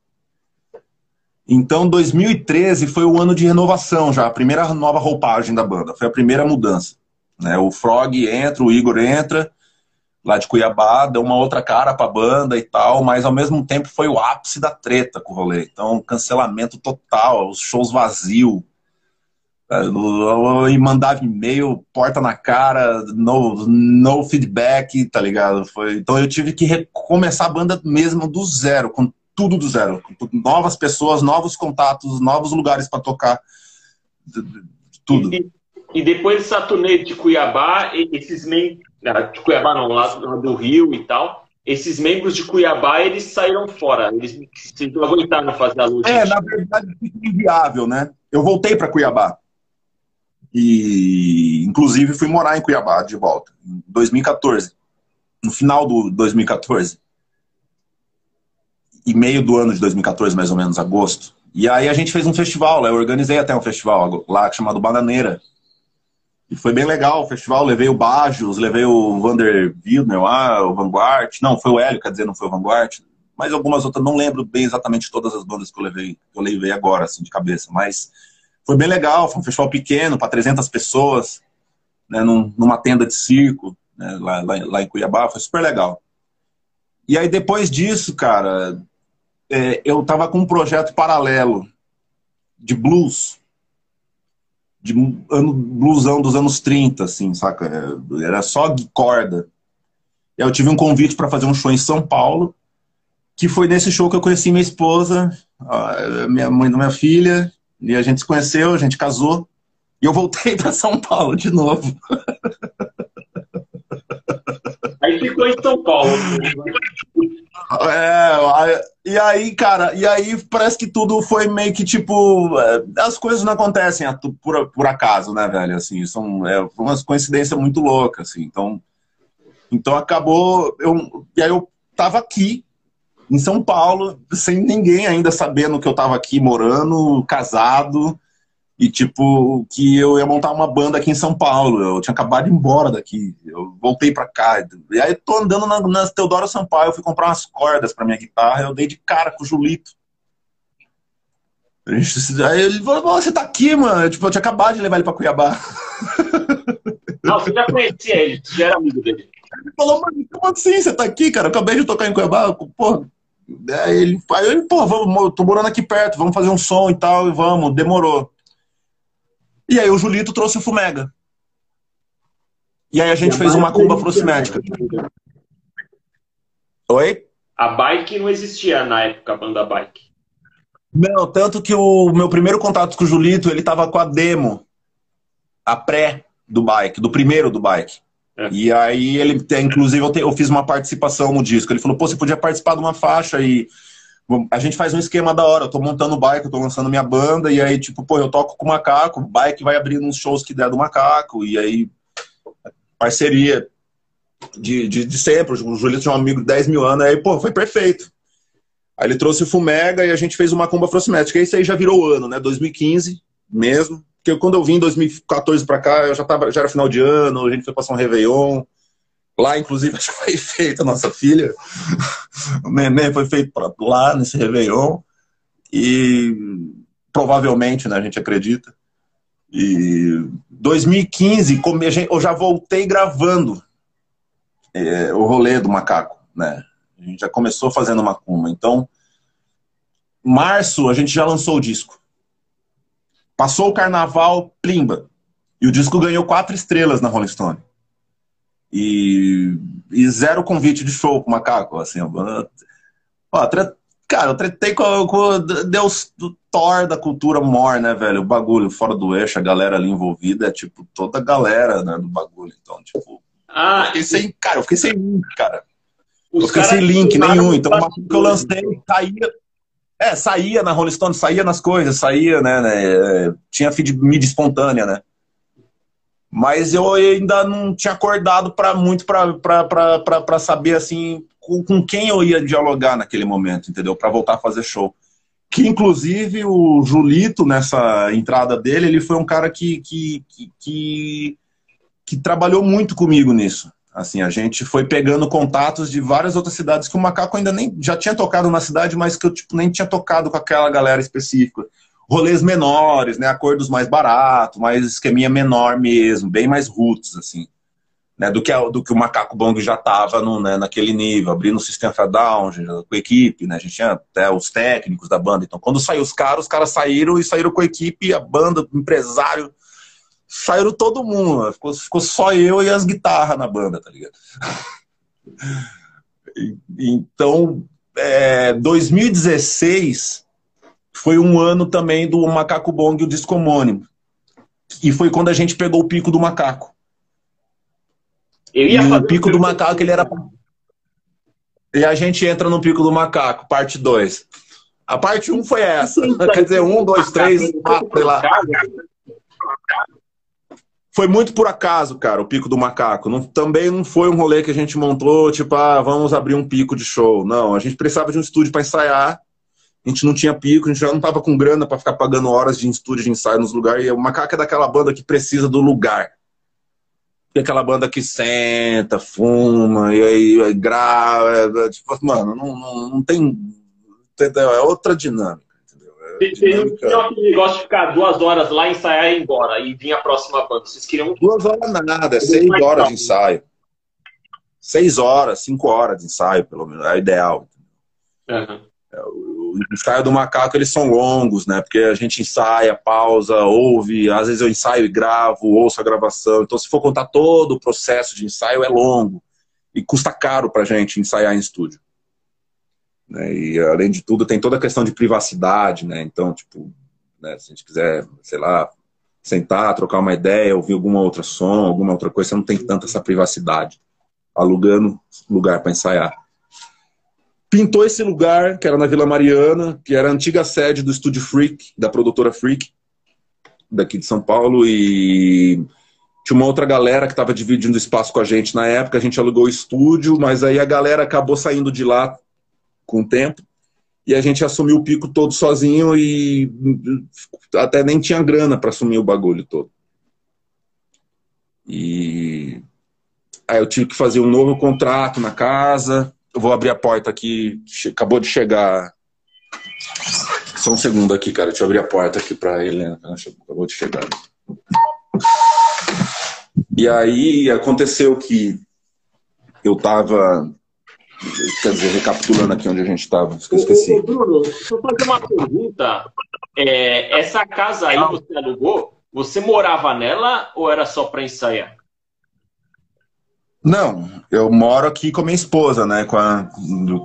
Então, 2013 foi o ano de renovação já, a primeira nova roupagem da banda, foi a primeira mudança. Né? O Frog entra, o Igor entra, lá de Cuiabá, deu uma outra cara pra banda e tal, mas ao mesmo tempo foi o ápice da treta com o rolê. Então, cancelamento total, os shows vazios. E mandava e-mail, porta na cara, no, no feedback, tá ligado? Foi, então eu tive que recomeçar a banda mesmo do zero, com tudo do zero. Novas pessoas, novos contatos, novos lugares para tocar. Tudo. E, e depois dessa turnê de Cuiabá, esses membros, de Cuiabá não, lá do Rio e tal, esses membros de Cuiabá, eles saíram fora, eles não aguentaram fazer a luta. É, na verdade, foi inviável, né? Eu voltei para Cuiabá. E, inclusive, fui morar em Cuiabá de volta, em 2014. No final do 2014. E meio do ano de 2014, mais ou menos, agosto. E aí a gente fez um festival, eu organizei até um festival lá chamado Bananeira, e foi bem legal o festival. Levei o Bajos, levei o Vander Wildner lá, o Vanguard. Não, foi o Hélio, quer dizer, não foi o Vanguard. Mas algumas outras, não lembro bem exatamente todas as bandas que eu levei, que eu levei agora, assim, de cabeça. Mas foi bem legal, foi um festival pequeno, para 300 pessoas, né, num, numa tenda de circo, né, lá, lá, lá, em Cuiabá, foi super legal. E aí depois disso, cara, é, eu tava com um projeto paralelo de blues de ano, blusão dos anos 30, assim, saca? É, era só corda. E eu tive um convite para fazer um show em São Paulo, que foi nesse show que eu conheci minha esposa, minha mãe da minha filha, e a gente se conheceu, a gente casou, e eu voltei [laughs] para São Paulo de novo. [laughs] Ficou em São Paulo. É, e aí, cara, e aí parece que tudo foi meio que tipo. É, as coisas não acontecem por, por acaso, né, velho? Assim, são é, umas coincidências muito loucas, assim. Então, então acabou. Eu, e aí eu tava aqui, em São Paulo, sem ninguém ainda sabendo que eu tava aqui morando, casado. E, tipo, que eu ia montar uma banda aqui em São Paulo. Eu tinha acabado de ir embora daqui. Eu voltei pra cá. E aí, tô andando na, na Teodoro Sampaio. Eu fui comprar umas cordas pra minha guitarra. Eu dei de cara com o Julito. Aí ele falou: Você tá aqui, mano? Eu, tipo, eu tinha acabado de levar ele pra Cuiabá. Não, você já conhecia ele. Você já era amigo dele. Ele falou: Mano, como assim? Você tá aqui, cara? Eu acabei de tocar em Cuiabá. Porra. Aí ele, aí ele pô, vamos, tô morando aqui perto. Vamos fazer um som e tal. E vamos. Demorou. E aí o Julito trouxe o Fumega. E aí a gente a fez uma cumba procimética. Oi? A bike não existia na época, a banda bike. Não, tanto que o meu primeiro contato com o Julito, ele tava com a demo, a pré do bike, do primeiro do bike. É. E aí ele, inclusive, eu, te, eu, fiz uma participação no disco. Ele falou, pô, você podia participar de uma faixa e a gente faz um esquema da hora. Eu tô montando o bike, eu tô lançando minha banda, e aí, tipo, pô, eu toco com o macaco, o bike vai abrindo uns shows que der do macaco, e aí, parceria de, de, de sempre. O Julito tinha um amigo de 10 mil anos, aí, pô, foi perfeito. Aí ele trouxe o Fumega e a gente fez uma comba frocimétrica. Isso aí já virou ano, né? 2015 mesmo. Porque quando eu vim em 2014 pra cá, eu já, tava, já era final de ano, a gente foi passar um Réveillon. Lá, inclusive, [laughs] acho que foi feita a nossa filha. O neném foi feito pra, lá, nesse Réveillon. E provavelmente, né, a gente acredita. E 2015, eu já voltei gravando é, o rolê do macaco, né? A gente já começou fazendo macumba. Então, março, a gente já lançou o disco. Passou o carnaval, plimba. E o disco ganhou quatro estrelas na Rolling Stone. E, e zero convite de show com o macaco, assim. Ó, tre... Cara, eu tretei com, com Deus do Thor da cultura mor, né, velho? O bagulho fora do eixo, a galera ali envolvida é tipo toda a galera né, do bagulho. Então, tipo. Ah, eu sem. Cara, eu fiquei sem link, cara. eu fiquei sem link nenhum. Então, o que eu lancei saía. É, saía na Rolling Stone, saía nas coisas, saía, né? né é, tinha feed mídia espontânea, né? Mas eu ainda não tinha acordado para muito para saber assim com, com, quem eu ia dialogar naquele momento, entendeu? Para voltar a fazer show. Que inclusive o Julito nessa entrada dele, ele foi um cara que que, que, que, que trabalhou muito comigo nisso. Assim, a gente foi pegando contatos de várias outras cidades que o Macaco ainda nem já tinha tocado na cidade, mas que eu tipo, nem tinha tocado com aquela galera específica rolês menores, né? Acordos mais baratos, mais esqueminha menor mesmo, bem mais roots, assim. Né, do, que a, do que o Macaco Bong já estava né, naquele nível, abrindo o System Down com a equipe, né, a gente tinha até os técnicos da banda. Então, quando saiu os caras, os caras saíram e saíram com a equipe, a banda, o empresário, saíram todo mundo. Ficou, ficou só eu e as guitarras na banda, tá ligado? [laughs] então, é, 2016 foi um ano também do Macaco Bong, o disco homônimo. E foi quando a gente pegou o pico do macaco. Eu ia e o pico do macaco, ele era. E a gente entra no pico do macaco, parte 2. A parte 1 um foi essa. Quer dizer, um, dois, três, quatro, sei lá. Foi muito por acaso, cara, o pico do macaco. Não, também não foi um rolê que a gente montou, tipo, ah, vamos abrir um pico de show. Não, a gente precisava de um estúdio para ensaiar a gente não tinha pico, a gente já não tava com grana para ficar pagando horas de estúdio de ensaio nos lugares. E o Macaco é daquela banda que precisa do lugar. É aquela banda que senta, fuma, e aí, aí grava. É, é, tipo, mano, não, não, não tem. Entendeu? É outra dinâmica. Tem, dinâmica... tem um negócio de ficar duas horas lá, ensaiar e ir embora, e vir a próxima banda. Vocês queriam. Duas horas nada, é seis horas de ensaio. Seis horas, cinco horas de ensaio, pelo menos. É ideal. Uhum. O ensaio do macaco eles são longos, né? Porque a gente ensaia, pausa, ouve, às vezes eu ensaio e gravo, ouço a gravação. Então, se for contar todo o processo de ensaio, é longo. E custa caro pra gente ensaiar em estúdio. Né? E além de tudo, tem toda a questão de privacidade, né? Então, tipo, né, se a gente quiser, sei lá, sentar, trocar uma ideia, ouvir alguma outra som, alguma outra coisa, você não tem tanta essa privacidade. Alugando lugar para ensaiar pintou esse lugar, que era na Vila Mariana, que era a antiga sede do Estúdio Freak, da produtora Freak, daqui de São Paulo, e tinha uma outra galera que estava dividindo espaço com a gente na época, a gente alugou o estúdio, mas aí a galera acabou saindo de lá com o tempo, e a gente assumiu o pico todo sozinho e até nem tinha grana para assumir o bagulho todo. E aí eu tive que fazer um novo contrato na casa, eu vou abrir a porta aqui. Acabou de chegar. Só um segundo aqui, cara. Deixa eu abrir a porta aqui pra Helena. Acabou de chegar. E aí aconteceu que eu tava. Quer dizer, recapitulando aqui onde a gente estava. Esqueci. Ô, Bruno, deixa eu fazer uma pergunta. É, essa casa aí você alugou? Você morava nela ou era só para ensaiar? Não, eu moro aqui com a minha esposa, né? Com a,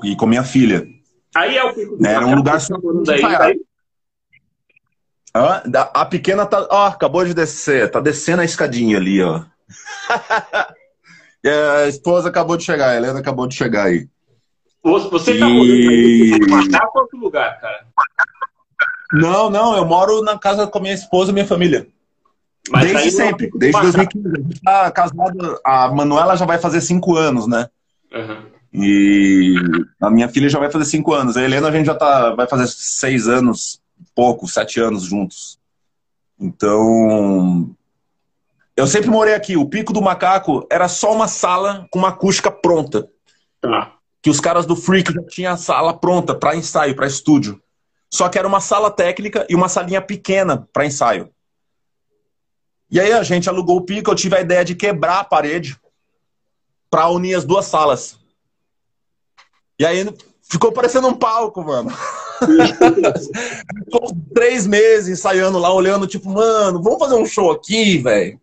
e com minha filha. Aí é o pico né, Era um lugar só daí, ah, a pequena tá. Ó, acabou de descer. Tá descendo a escadinha ali, ó. [laughs] a esposa acabou de chegar, a Helena acabou de chegar aí. Você tá e... morando aí outro lugar, cara? Não, não, eu moro na casa com a minha esposa e minha família. Mas desde sempre, desde 2015. A gente tá casado, a Manuela já vai fazer cinco anos, né? Uhum. E a minha filha já vai fazer cinco anos. A Helena a gente já tá, vai fazer seis anos, pouco, sete anos juntos. Então, eu sempre morei aqui. O Pico do Macaco era só uma sala com uma acústica pronta. Tá. Que os caras do Freak já tinham a sala pronta para ensaio, para estúdio. Só que era uma sala técnica e uma salinha pequena para ensaio. E aí a gente alugou o pico, eu tive a ideia de quebrar a parede para unir as duas salas. E aí ficou parecendo um palco, mano. [laughs] Ficou três meses ensaiando lá, olhando, tipo, mano, vamos fazer um show aqui, velho.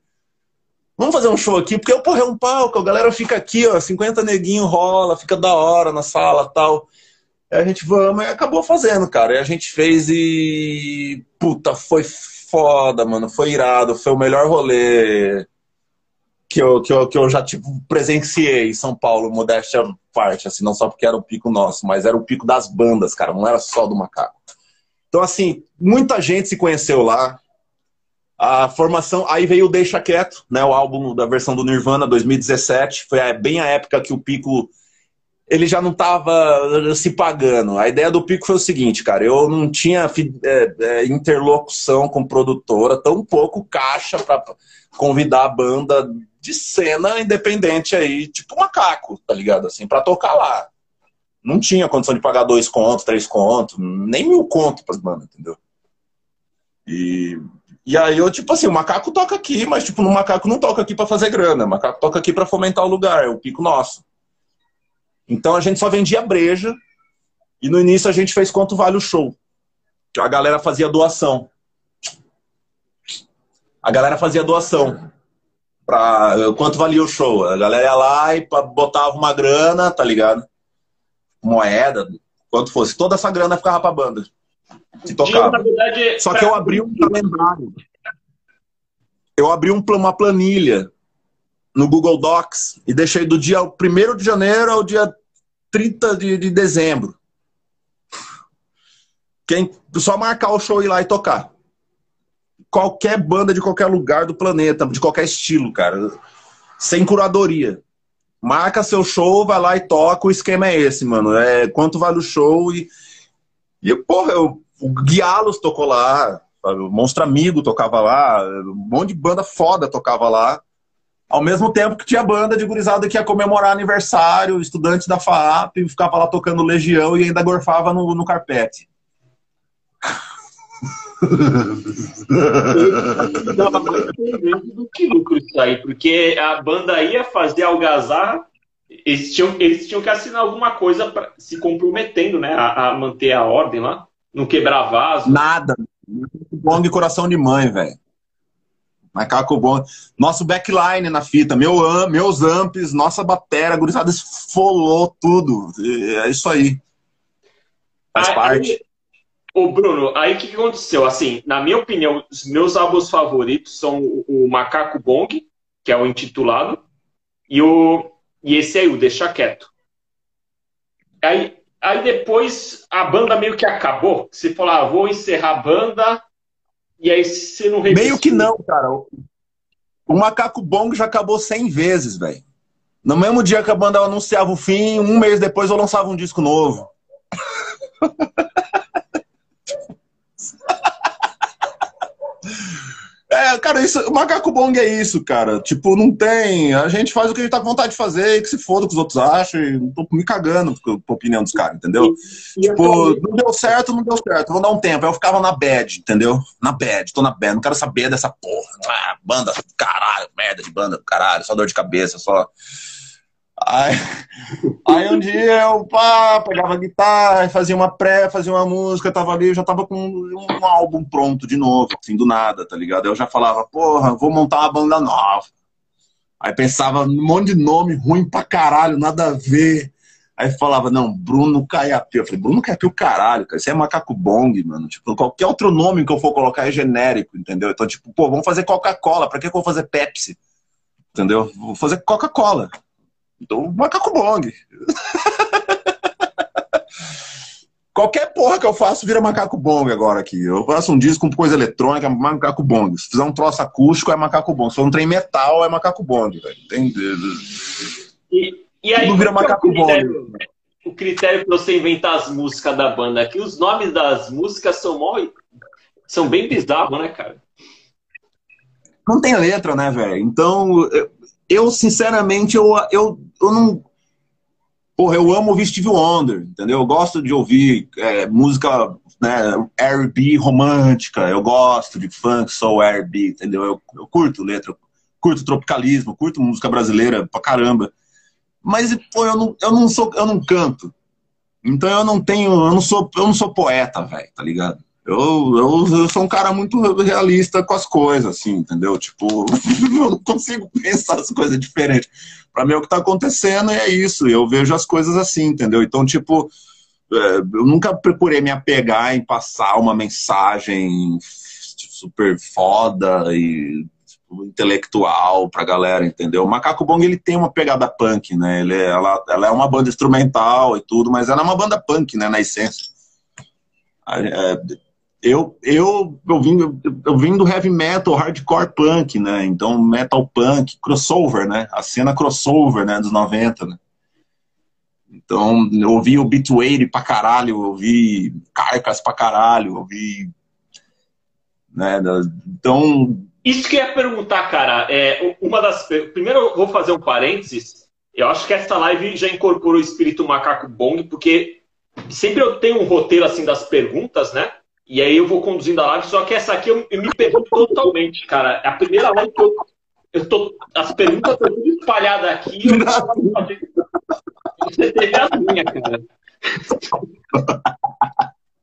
Vamos fazer um show aqui, porque eu, porra, é um palco, a galera fica aqui, ó, 50 neguinho rola, fica da hora na sala tal. Aí a gente vamos e acabou fazendo, cara. E a gente fez e. Puta, foi foda, mano. Foi irado. Foi o melhor rolê que eu, que eu, que eu já tipo, presenciei em São Paulo, modéstia parte, assim, não só porque era o pico nosso, mas era o pico das bandas, cara, não era só do macaco. Então, assim, muita gente se conheceu lá. A formação, aí veio o Deixa Quieto, né, o álbum da versão do Nirvana 2017, foi bem a época que o pico ele já não estava se pagando. A ideia do Pico foi o seguinte, cara, eu não tinha é, interlocução com produtora, tão pouco caixa para convidar a banda de cena independente aí, tipo macaco, tá ligado? Assim, para tocar lá. Não tinha condição de pagar dois contos, três contos, nem mil contos para as bandas, entendeu? E, e aí eu, tipo assim, o macaco toca aqui, mas tipo, no macaco não toca aqui para fazer grana, o macaco toca aqui para fomentar o lugar, é o pico nosso. Então a gente só vendia breja e no início a gente fez quanto vale o show. A galera fazia doação. A galera fazia doação. Pra, quanto valia o show? A galera ia lá e botava uma grana, tá ligado? Moeda, quanto fosse. Toda essa grana ficava pra banda. Que tocava. Só que eu abri um calendário. Eu abri um, uma planilha no Google Docs e deixei do dia 1 de janeiro ao dia 30 de, de dezembro. Quem só marcar o show e ir lá e tocar. Qualquer banda de qualquer lugar do planeta, de qualquer estilo, cara. Sem curadoria. Marca seu show, vai lá e toca. O esquema é esse, mano. É quanto vale o show e. E, porra, eu, o Guialos tocou lá, o Monstro Amigo tocava lá, um monte de banda foda tocava lá. Ao mesmo tempo que tinha banda de gurizada que ia comemorar aniversário, estudante da FAAP, ficava lá tocando Legião e ainda gorfava no, no carpete. Mais do que lucro isso aí, porque a banda ia fazer algazarra Eles tinham, eles tinham que assinar alguma coisa pra, se comprometendo, né? A, a manter a ordem lá, não quebrar vaso. Nada. Bong coração de mãe, velho. Macaco bom. Nosso backline na fita, meu, meus amps, nossa batera, gurizada esfolou tudo. É isso aí. Faz aí, parte. Ô, Bruno, aí o que, que, aconteceu? Assim, na minha opinião, os meus álbuns favoritos são o, o Macaco Bong, que é o intitulado, e, o, e esse aí, o Deixa Quieto. Aí, aí depois a banda meio que acabou. Você falou, ah, vou encerrar a banda, e aí você não revistou. Meio que não, cara. O Macaco Bong já acabou 100 vezes, velho. No mesmo dia que a banda anunciava o fim, um mês depois eu lançava um disco novo. [laughs] É, cara, isso, o macaco bong é isso, cara. Tipo, não tem. A gente faz o que a gente tá com vontade de fazer e que se foda o que os outros acham. E não tô me cagando com a opinião dos caras, entendeu? E, tipo, e não deu certo, não deu certo. Vou dar um tempo. Aí eu ficava na bad, entendeu? Na bad, tô na bad. Não quero saber dessa porra. Ah, banda, caralho, merda de banda, caralho, só dor de cabeça, só. Aí, [laughs] aí um dia eu pá, pegava a guitarra, fazia uma pré, fazia uma música, tava ali, eu já tava com um álbum pronto de novo, assim, do nada, tá ligado? Eu já falava, porra, vou montar uma banda nova. Aí pensava um monte de nome ruim pra caralho, nada a ver. Aí falava, não, Bruno Caiapi. Eu falei, Bruno Caiapi o caralho, cara. Isso é macaco bong, mano. Tipo, qualquer outro nome que eu for colocar é genérico, entendeu? Então, tipo, pô, vamos fazer Coca-Cola. Pra que eu vou fazer Pepsi? Entendeu? Vou fazer Coca-Cola. Então, macaco bong. Qualquer porra que eu faço vira macaco bong agora aqui. Eu faço um disco com coisa eletrônica, é macaco bong. Se fizer um troço acústico, é macaco bong. Se for um trem metal, é macaco bong, velho. Entende? E, e aí, Tudo vira macaco é o critério, bong. O critério para você inventar as músicas da banda aqui, os nomes das músicas são mó, são bem bizarros, né, cara? Não tem letra, né, velho? Então, eu, sinceramente, eu, eu, eu não. Porra, eu amo ouvir Steve Wonder, entendeu? Eu gosto de ouvir é, música né, R&B romântica, eu gosto de funk, soul, R&B, entendeu? Eu, eu curto letra, curto tropicalismo, curto música brasileira pra caramba. Mas, pô, eu não, eu não sou, eu não canto. Então eu não tenho, eu não sou, eu não sou poeta, velho, tá ligado? Eu, eu, eu, sou um cara muito realista com as coisas, assim, entendeu? Tipo, [laughs] eu não consigo pensar as coisas diferentes. Para mim é o que tá acontecendo é isso. Eu vejo as coisas assim, entendeu? Então, tipo, é, eu nunca procurei me apegar em passar uma mensagem super foda e tipo, intelectual pra galera, entendeu? O Macaco Bong, ele tem uma pegada punk, né? Ele, é, ela, ela é uma banda instrumental e tudo, mas ela é uma banda punk, né, na essência. É, eu, eu, eu, vim, eu vim do heavy metal, hardcore punk, né? Então, metal punk, crossover, né? A cena crossover, né? Dos 90, né? Então, eu ouvi o Beatwave pra caralho, eu ouvi Carcas pra caralho, eu ouvi... Né? Então... Isso que eu ia perguntar, cara, é uma das... Primeiro eu vou fazer um parênteses. Eu acho que essa live já incorporou o espírito macaco bong, porque sempre eu tenho um roteiro, assim, das perguntas, né? E aí eu vou conduzindo a live, só que essa aqui eu, eu me pergunto totalmente, cara. É a primeira live que eu, eu tô. As perguntas estão tudo espalhadas aqui. Eu Você teve as minhas, cara.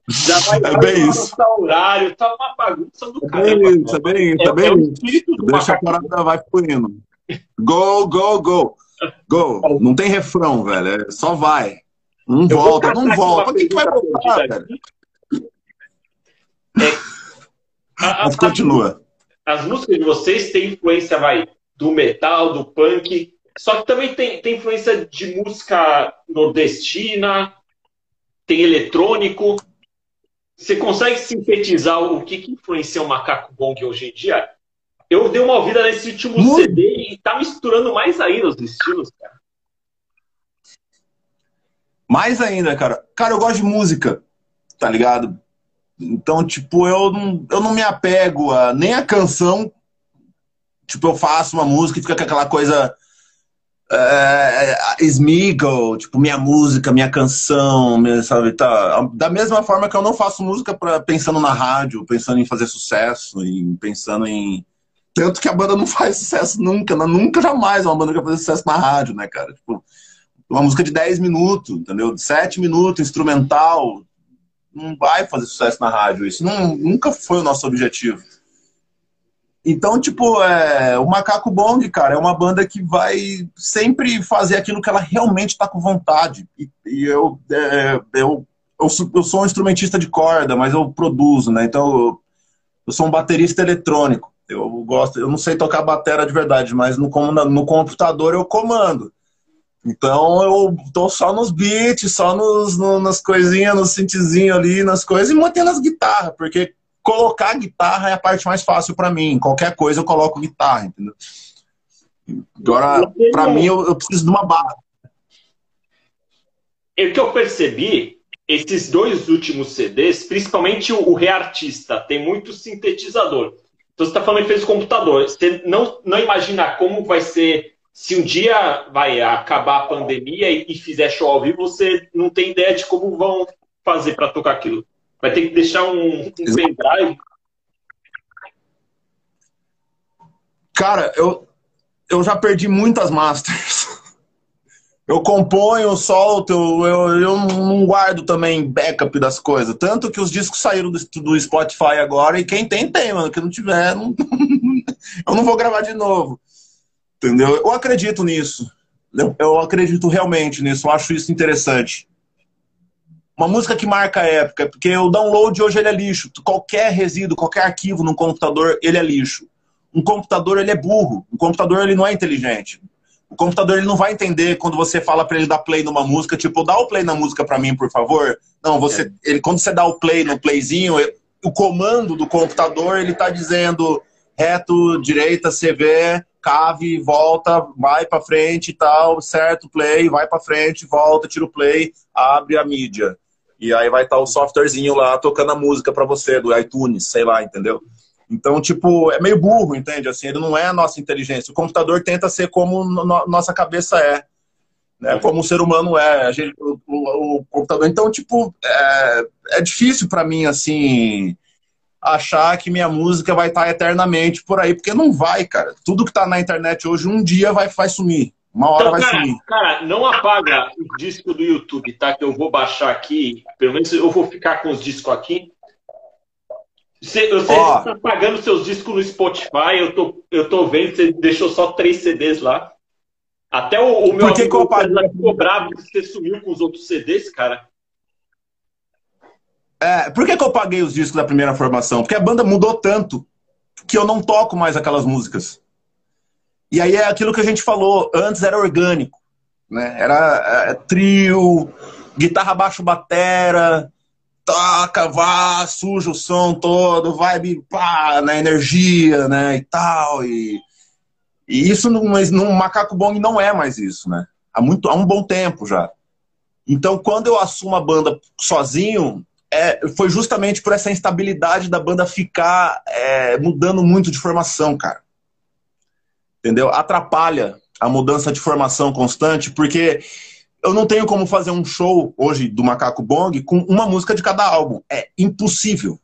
Já vai, é bem isso. horário, tá uma bagunça do cara. É bem isso, é bem isso, é, é bem é isso. Deixa a parada, vai fluindo. Go, go, go. Go. Não tem refrão, velho. É só vai. Não volta, não volta. O que, que vai voltar, velho? É, a, Mas continua. As, as músicas de vocês têm influência, vai, do metal, do punk, só que também tem, tem influência de música nordestina, tem eletrônico. Você consegue sintetizar o que, que influencia o Macaco Bong hoje em dia? Eu dei uma ouvida nesse último Muito. CD e tá misturando mais ainda os estilos, cara. Mais ainda, cara. Cara, eu gosto de música, tá ligado? Então, tipo, eu não, eu não me apego a nem a canção. Tipo, eu faço uma música e fica com aquela coisa. É, Smiggle, tipo, minha música, minha canção, minha, sabe, tá. Da mesma forma que eu não faço música pra, pensando na rádio, pensando em fazer sucesso, e pensando em. Tanto que a banda não faz sucesso nunca, nunca jamais uma banda que vai fazer sucesso na rádio, né, cara? Tipo, Uma música de 10 minutos, entendeu? 7 minutos, instrumental. Não vai fazer sucesso na rádio. Isso não, nunca foi o nosso objetivo. Então, tipo, é, o Macaco Bong, cara, é uma banda que vai sempre fazer aquilo que ela realmente está com vontade. E, e eu, é, eu, eu, eu, sou um instrumentista de corda, mas eu produzo, né? Então, eu, eu sou um baterista eletrônico. Eu gosto, eu não sei tocar batera de verdade, mas no, no computador eu comando. Então eu tô só nos beats, só nos, no, nas coisinhas, nos synthzinhos ali, nas coisas, e mantendo as guitarras, porque colocar guitarra é a parte mais fácil para mim. Qualquer coisa eu coloco guitarra, entendeu? Agora, para mim, eu, eu, preciso de uma barra. O que eu percebi, esses dois últimos CDs, principalmente o, o Reartista, tem muito sintetizador. Então você está falando que fez computador. Você não, não imagina como vai ser se um dia vai acabar a pandemia e, fizer show ao vivo, você não tem ideia de como vão fazer para tocar aquilo. Vai ter que deixar um, um pendrive. Cara, eu, eu já perdi muitas masters. [laughs] Eu componho, solto, eu, eu, não guardo também backup das coisas. Tanto que os discos saíram do, do Spotify agora e quem tem, tem, mano. Quem não tiver, não, [laughs] eu não vou gravar de novo. Entendeu? Eu acredito nisso. Eu, eu acredito realmente nisso. Eu acho isso interessante. Uma música que marca a época, porque o download hoje ele é lixo. Qualquer resíduo, qualquer arquivo no computador, ele é lixo. Um computador ele é burro. Um computador ele não é inteligente. O computador ele não vai entender quando você fala para ele dar play numa música, tipo, dá o play na música para mim, por favor. Não, você, é. ele, quando você dá o play no playzinho, o comando do computador ele está dizendo reto, direita, CV, cave, volta, vai para frente e tal, certo, play, vai para frente, volta, tira o play, abre a mídia. E aí vai estar tá o softwarezinho lá tocando a música para você, do iTunes, sei lá, entendeu? Então, tipo, é meio burro, entende? Assim, ele não é a nossa inteligência. O computador tenta ser como no, nossa cabeça é, né? Como o ser humano é. A gente, o, o, o computador. Então, tipo, é, é difícil para mim, assim, achar que minha música vai estar eternamente por aí, porque não vai, cara. Tudo que tá na internet hoje, um dia vai, vai sumir. Uma hora então, vai cara, sumir. Cara, não apaga o disco do YouTube, tá? Que eu vou baixar aqui. Pelo menos eu vou ficar com os discos aqui. Você, você está pagando seus discos no Spotify, eu tô, eu tô vendo, você deixou só três CDs lá. Até o, o meu que amigo ficou bravo que você sumiu com os outros CDs, cara. É, por que, que eu paguei os discos da primeira formação? Porque a banda mudou tanto que eu não toco mais aquelas músicas. E aí é aquilo que a gente falou, antes era orgânico, né? Era é, trio, guitarra baixo batera, toca, vá, suja o som todo, vibe, pá, na energia, né, e tal, e, e isso no, no Macaco Bong não é mais isso, né, há, muito, há um bom tempo já. Então, quando eu assumo a banda sozinho, é, foi justamente por essa instabilidade da banda ficar é, mudando muito de formação, cara. Entendeu? Atrapalha a mudança de formação constante, porque eu não tenho como fazer um show hoje do Macaco Bong com uma música de cada álbum. É impossível.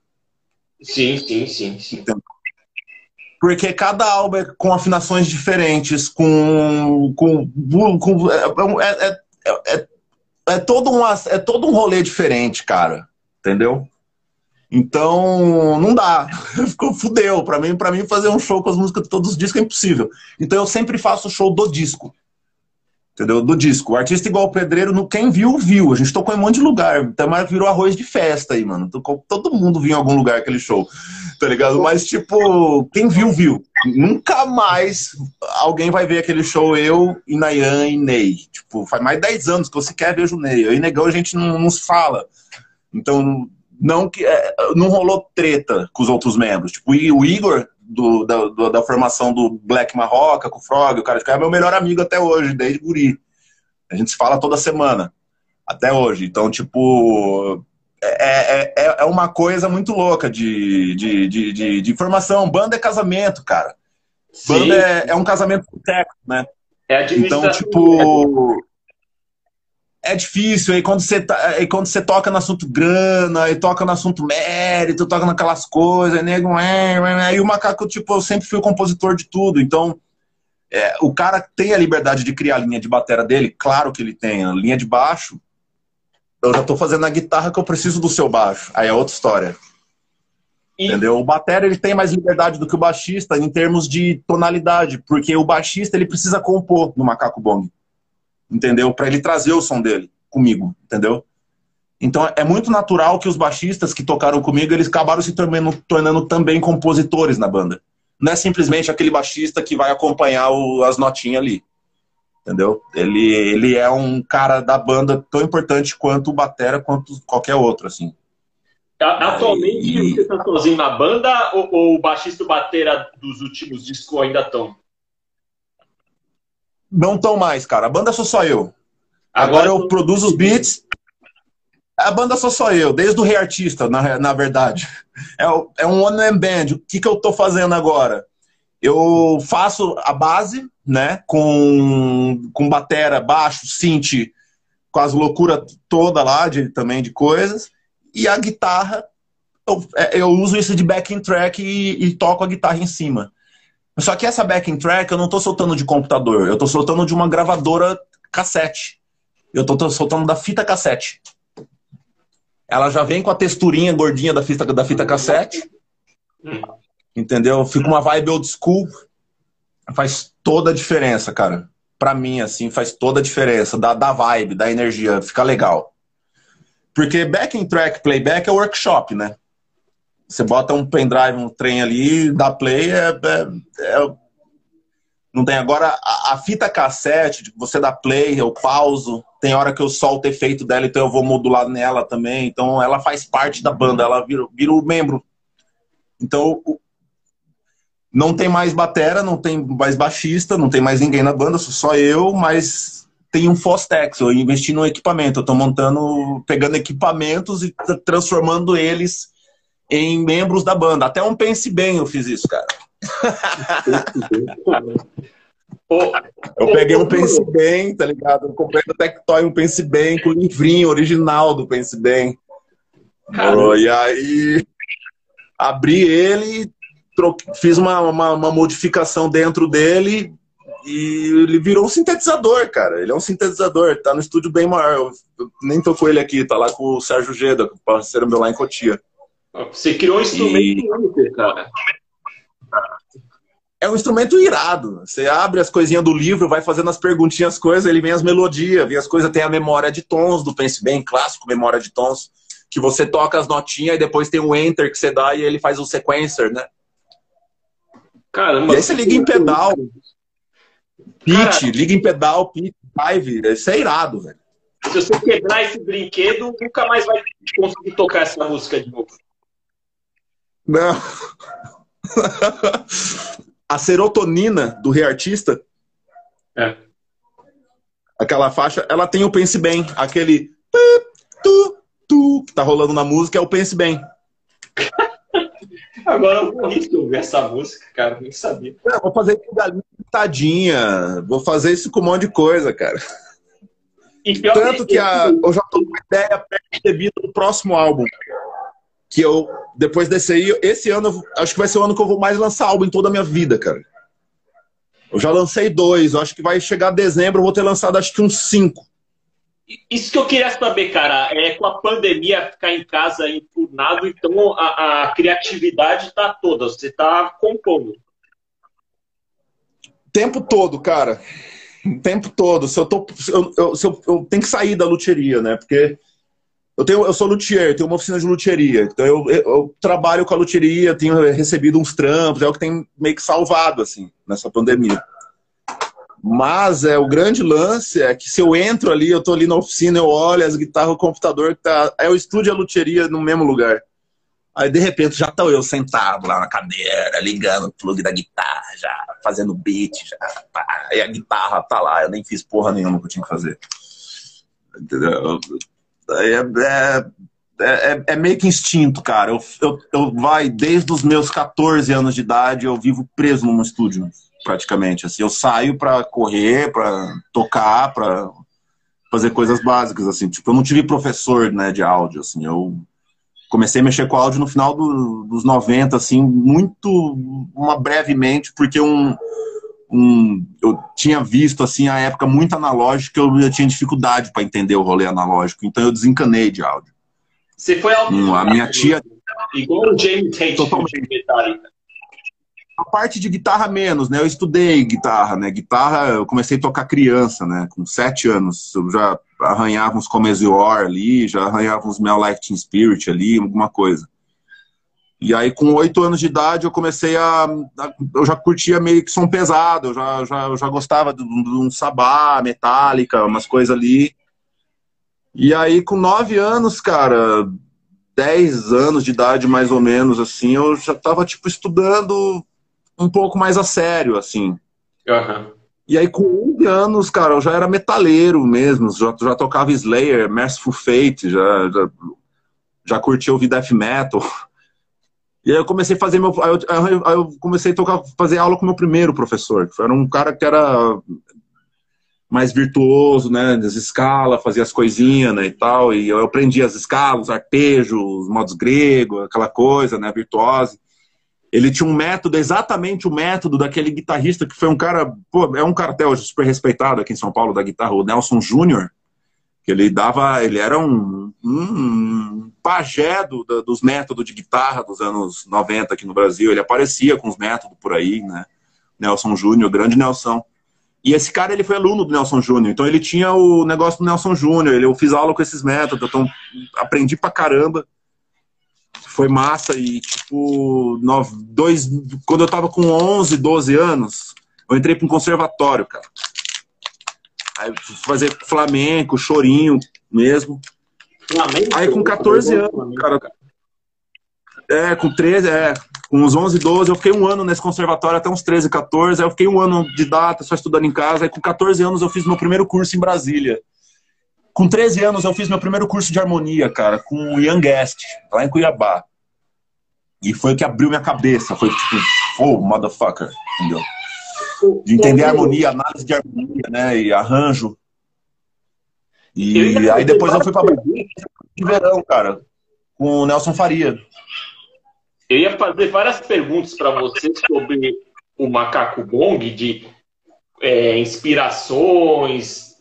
Sim, sim, sim, sim. Porque cada álbum é com afinações diferentes, com. com, com é, é, é, é, é, todo um, é todo um rolê diferente, cara. Entendeu? Então, não dá. [laughs] Ficou fudeu. Pra mim, pra mim, fazer um show com as músicas de todos os discos é impossível. Então, eu sempre faço show do disco entendeu? Do disco. O artista igual o pedreiro, quem viu, viu. A gente tocou em um monte de lugar. Mais virou arroz de festa aí, mano. Tocou, todo mundo viu em algum lugar aquele show, tá ligado? Mas, tipo, quem viu, viu. Nunca mais alguém vai ver aquele show, eu e Nayan e Ney. Tipo, faz mais de 10 anos que você quer ver o Ney. Eu e Negão a gente não, não se fala. Então, não que é, não rolou treta com os outros membros. Tipo, o Igor do, da, do, da, formação do Black Marroca, com o Frog, o cara de é meu melhor amigo até hoje, desde guri. A gente se fala toda semana, até hoje. Então, tipo, é, é, é, é uma coisa muito louca de, de, de, de, de informação. Banda é casamento, cara. Banda é, é, um casamento com técnico, né? É então, tipo é difícil. Aí quando você, tá, aí quando você toca no assunto grana, e toca no assunto mérito, toca naquelas coisas, nego, é, é, é, aí o macaco, tipo, eu sempre fui o compositor de tudo. Então, É, o cara tem a liberdade de criar a linha de bateria dele? Claro que ele tem. A linha de baixo, eu já estou fazendo a guitarra que eu preciso do seu baixo. Aí é outra história. E... Entendeu? O batera ele tem mais liberdade do que o baixista em termos de tonalidade, porque o baixista ele precisa compor no macaco bong. Entendeu? Para ele trazer o som dele comigo, entendeu? Então é muito natural que os baixistas que tocaram comigo, eles acabaram se tornando, tornando também compositores na banda. Não é simplesmente aquele baixista que vai acompanhar o, as notinhas ali. Entendeu? Ele, ele é um cara da banda tão importante quanto o batera, quanto qualquer outro, assim. Atualmente e... você está sozinho na banda ou, ou o baixista e o batera dos últimos discos ainda estão? Não estão mais, cara. A banda sou só eu. Agora, Agora eu tô... produzo os beats. A banda sou só eu, desde o Rei Artista, na, na verdade. É, é um one-man band. O que, que eu tô fazendo agora? Eu faço a base, né? Com, com batera, baixo, synth, com as loucuras toda lá de, também de coisas. E a guitarra, eu, é, eu uso isso de backing track e, e toco a guitarra em cima. Só que essa backing track eu não estou soltando de computador, eu estou soltando de uma gravadora cassete. Eu estou soltando da fita cassete. Ela já vem com a texturinha gordinha da fita, da fita cassete. Entendeu? Fica uma vibe old school. Faz toda a diferença, cara. Pra mim, assim, faz toda a diferença. Da, da vibe, da energia. Fica legal. Porque backing track, playback é workshop, né? Você bota um pendrive, um trem ali, dá play, é, é, é não tem agora a, a, fita cassete, tipo, você dá play, eu pauso, tem hora que eu solto o efeito dela, então eu vou modular nela também. Então ela faz parte da banda, ela vira, vira o membro. Então não tem mais batera, não tem mais baixista, não tem mais ninguém na banda, só eu, mas tem um Fostex, eu investi no equipamento, eu tô montando, pegando equipamentos e transformando eles em membros da banda. Até um Pense Bem eu fiz isso, cara. eu peguei um Pense Bem, tá ligado? Eu comprei no Tectoy um Pense Bem com o livrinho original do Pense Bem. e aí abri ele, fiz uma, uma, uma, modificação dentro dele e ele virou um sintetizador, cara. Ele é um sintetizador, tá no estúdio bem maior. Eu, eu nem tô com ele aqui, tá lá com o Sérgio Geda, parceiro meu lá em Cotia. Você criou um instrumento e... único, cara. É um instrumento irado. Você abre as coisinhas do livro, vai fazendo as perguntinhas, as coisas, ele vem as melodias, vem as coisas, tem a memória de tons do Pense Bem, clássico memória de tons, que você toca as notinhas e depois tem um enter que você dá e ele faz o sequencer, né? Caramba. E aí você liga em pedal. Pitch, liga em pedal, pitch, drive. Isso é irado, velho. Se você quebrar esse brinquedo, nunca mais vai conseguir tocar essa música de novo. Não. [laughs] a serotonina do reartista. É. Aquela faixa, ela tem o Pense Bem. Aquele tu, tu, que tá rolando na música é o Pense Bem. [laughs] Agora eu vou ouvir essa música, cara, nem sabia. Não, vou fazer com galinha pintadinha, vou fazer isso com um monte de coisa, cara. Tanto que a, eu já tô com ideia pré-concebida do próximo álbum que eu, depois desse aí, esse ano, acho que vai ser o ano que eu vou mais lançar álbum em toda a minha vida, cara. Eu já lancei dois, eu acho que vai chegar dezembro, eu vou ter lançado acho que uns cinco. Isso que eu queria saber, cara, é com a pandemia ficar em casa enfurnado, então a, a criatividade tá toda, você tá compondo. Tempo todo, cara. O tempo todo. Se eu, tô, eu, eu, se eu, eu tenho que sair da luteria, né? Porque eu, tenho, eu sou luthier, tenho uma oficina de luthieria. Então eu, eu, eu, trabalho com a luthieria, tenho recebido uns trampos, é o que tem meio que salvado, assim, nessa pandemia. Mas é o grande lance é que se eu entro ali, eu tô ali na oficina, eu olho as guitarras, o computador, tá, é o estúdio e a luthieria no mesmo lugar. Aí de repente já tô eu sentado lá na cadeira, ligando o plug da guitarra, já fazendo beat, já, pá, e a guitarra tá lá, eu nem fiz porra nenhuma que eu tinha que fazer. Entendeu? É, é, é, é, meio que instinto, cara. Eu, eu, eu vai desde os meus 14 anos de idade, eu vivo preso num estúdio, praticamente. Assim, eu saio para correr, para tocar, para fazer coisas básicas, assim. Tipo, eu não tive professor, né, de áudio, assim. Eu comecei a mexer com áudio no final do, dos 90, assim, muito, uma brevemente, porque um um, eu tinha visto assim a época muito analógica, eu, eu tinha dificuldade para entender o rolê analógico, então eu desencanei de áudio. Você foi ao hum, A minha tia. Igual o James Tate Totalmente. Metallica. A parte de guitarra menos, né? Eu estudei guitarra, né? Guitarra, eu comecei a tocar criança, né? Com sete anos. Eu já arranhava uns Come War ali, já arranhava uns Mel Like Teen Spirit ali, alguma coisa. E aí, com oito anos de idade, eu comecei a, a, Eu já curtia meio que som pesado, eu já, já, eu já gostava de, de um sabá, metálica, umas coisas ali. E aí, com nove anos, cara, dez anos de idade mais ou menos, assim, eu já tava, tipo, estudando um pouco mais a sério, assim. Uhum. E aí, com 11 anos, cara, eu já era metaleiro mesmo, já, já tocava Slayer, Merciful Fate, já, já, já curtia ouvir death metal. E aí eu comecei a fazer meu. Aí eu, aí eu comecei a tocar, fazer aula com meu primeiro professor, que era um cara que era mais virtuoso, né? As escalas, fazia as coisinhas, né? E tal. E eu aprendi as escalas, os arpejos, os modos grego, aquela coisa, né? Virtuose. Ele tinha um método, exatamente o método daquele guitarrista que foi um cara, pô, é um cartel super respeitado aqui em São Paulo da guitarra, o Nelson Júnior, que ele dava, ele era um, um pajé do, dos métodos de guitarra dos anos 90 aqui no Brasil. Ele aparecia com os métodos por aí, né? Nelson Júnior, grande Nelson. E esse cara, ele foi aluno do Nelson Júnior, então ele tinha o negócio do Nelson Júnior, eu fiz aula com esses métodos, então aprendi pra caramba. Foi massa e, tipo, nove, dois, quando eu tava com 11, 12 anos, eu entrei para um conservatório, cara. Aí fazer flamenco, chorinho mesmo. Flamengo? Aí com 14 anos, cara. É, com 13, é. Com uns 11, 12, eu fiquei um ano nesse conservatório, até uns 13, 14. Aí eu fiquei um ano de data, só estudando em casa. Aí com 14 anos eu fiz meu primeiro curso em Brasília. Com 13 anos eu fiz meu primeiro curso de harmonia, cara, com o Young Guest, lá em Cuiabá. E foi o que abriu minha cabeça. Foi tipo, oh, motherfucker, entendeu? De entender a harmonia, análise de harmonia, né? E arranjo. E aí depois eu fui para de verão, cara, com o Nelson Faria. Eu ia fazer várias perguntas para você sobre o Macaco Bong, de é, inspirações,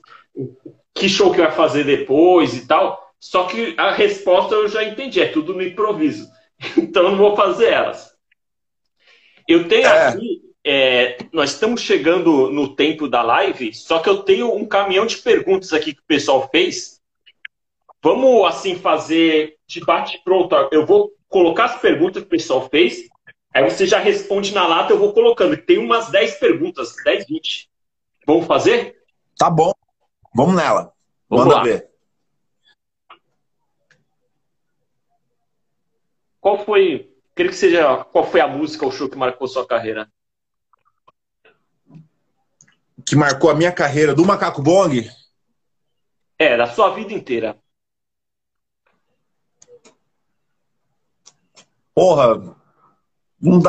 que show que vai fazer depois e tal. Só que a resposta eu já entendi, é tudo no improviso. [laughs] Então eu não vou fazer elas. Eu tenho é. aqui é, nós estamos chegando no tempo da live, só que eu tenho um caminhão de perguntas aqui que o pessoal fez. Vamos, assim, fazer de bate-pronto. Eu vou colocar as perguntas que o pessoal fez, aí você já responde na lata, eu vou colocando. Tem umas 10 perguntas, 10, 20. Vamos fazer? Tá bom. Vamos nela. Vamos Manda lá. ver. Qual foi, queria que seja, qual foi a música ou show que marcou sua carreira? Que marcou a minha carreira do Macaco Bong? É, da sua vida inteira. Porra,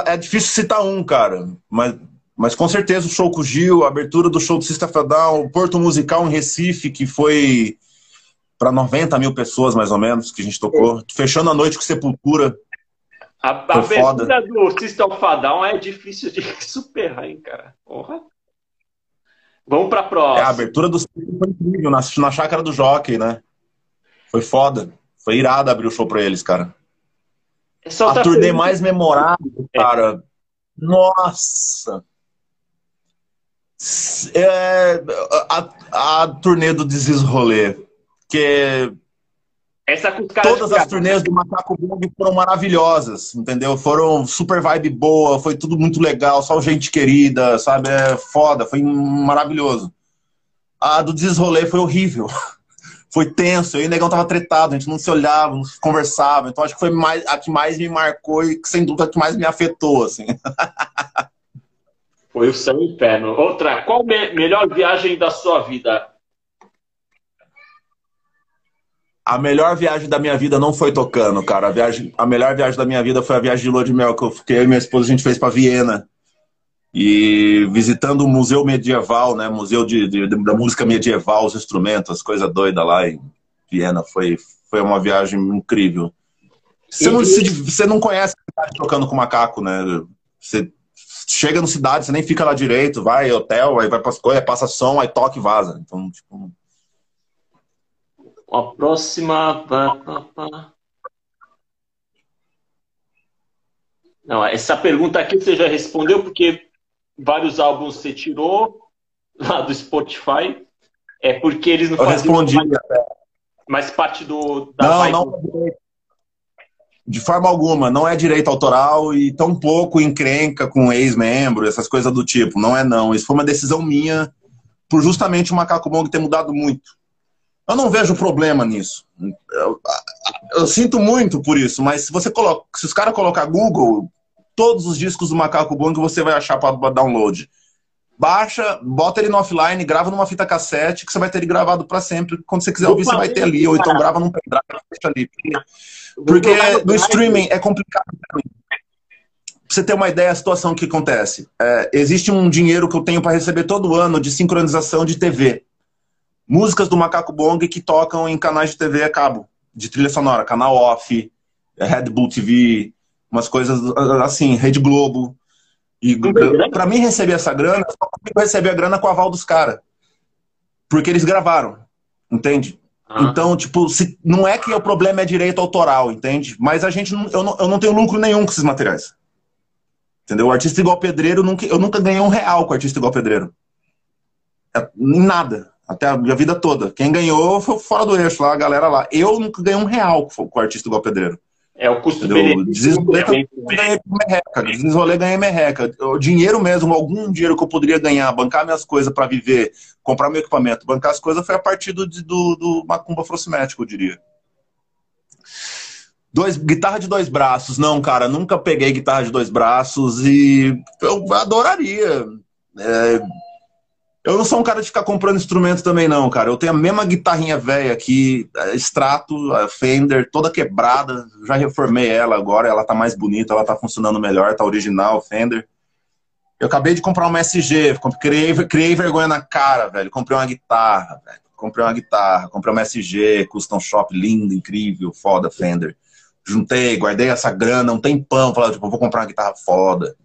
é difícil citar um, cara. Mas, mas com certeza o show com o Gil, a abertura do show do Sista Fedal, o Porto Musical em Recife, que foi para 90 mil pessoas, mais ou menos, que a gente tocou. Fechando a noite com Sepultura. A, a abertura do System of é difícil de [laughs] superar, hein, cara. Porra. Vamos para a próxima. É, a abertura do foi incrível, na, na chácara do Jockey, né? Foi foda. Foi irado abrir o show pra eles, cara. É a turnê pergunta. mais memorável, é. cara. É. Nossa! É, a, a turnê do Desis Rolê. Que essa Todas as turnês do Macaco Bong foram maravilhosas, entendeu? Foram super vibe boa, foi tudo muito legal, só gente querida, sabe? É foda, foi maravilhoso. A do Desrolê foi horrível. [laughs] Foi tenso, eu e o Negão tava tretado, a gente não se olhava, não se conversava. Então acho que foi mais, a que mais me marcou e sem dúvida a que mais me afetou, assim. [laughs] Foi o seu inferno. Outra, qual me melhor viagem da sua vida? A melhor viagem da minha vida não foi tocando, cara. A, viagem, a melhor viagem da minha vida foi a viagem de lua de mel que eu fiquei e minha esposa a gente fez para Viena. E visitando o museu medieval, né? Museu de, de, da música medieval, os instrumentos, as coisas doidas lá em Viena. Foi, foi uma viagem incrível. Você não, você não conhece tocando com macaco, né? Você, chega no cidade, você nem fica lá direito, vai hotel, aí vai para as coisas, passa som, aí toca e vaza. Então, tipo. A próxima. Não, essa pergunta aqui você já respondeu, porque vários álbuns você tirou lá do Spotify. É porque eles não Eu respondi. Mais, mais parte do. Da não, vibe. não. De forma alguma, não é direito autoral e tão pouco encrenca com ex-membro, essas coisas do tipo. Não é não. Isso foi uma decisão minha por justamente o Macaco Bong ter mudado muito. Eu não vejo problema nisso. Eu, eu, sinto muito por isso, mas se você coloca, se os caras colocar Google, todos os discos do Macaco Bong você vai achar para download. Baixa, bota ele no offline, grava numa fita cassete que você vai ter ele gravado para sempre. Quando você quiser ouvir, você vai ter ali, ou então grava num pendrive, deixa ali. Porque no streaming é complicado. Pra você ter uma ideia da situação que acontece. É, existe um dinheiro que eu tenho para receber todo ano de sincronização de TV músicas do Macaco Bong que tocam em canais de TV a cabo, de trilha sonora, canal off, Red Bull TV, umas coisas assim, Rede Globo. E para mim receber essa grana, eu consigo receber a grana com o aval dos caras. Porque eles gravaram, entende? Ah. Então, tipo, se, não é que o problema é direito autoral, entende? Mas a gente não, eu, não, eu não tenho lucro nenhum com esses materiais. Entendeu? O artista igual pedreiro, nunca, eu nunca ganhei um real com o artista igual pedreiro. É, em nada. Até a minha vida toda. Quem ganhou foi fora do eixo lá, a galera lá. Eu nunca ganhei um real com o artista igual pedreiro. É o custo benefício. Desenrolê ganhei merreca. Desenrolê ganhei merreca. O dinheiro mesmo, algum dinheiro que eu poderia ganhar, bancar minhas coisas para viver, comprar meu equipamento, bancar as coisas, foi a partir do, do, do Macumba Frocimético, eu diria. Dois, guitarra de dois braços. Não, cara, nunca peguei guitarra de dois braços e eu adoraria. É, eu não sou um cara de ficar comprando instrumento também, não, cara. Eu tenho a mesma guitarrinha velha aqui, extrato, a Fender, toda quebrada. Já reformei ela agora, ela tá mais bonita, ela tá funcionando melhor, tá original, Fender. Eu acabei de comprar uma SG, criei, criei vergonha na cara, velho. Comprei uma guitarra, velho. Comprei uma guitarra, comprei uma SG, custom shop linda, incrível, foda, Fender. Juntei, guardei essa grana um tempão, falei, tipo, vou comprar uma guitarra foda.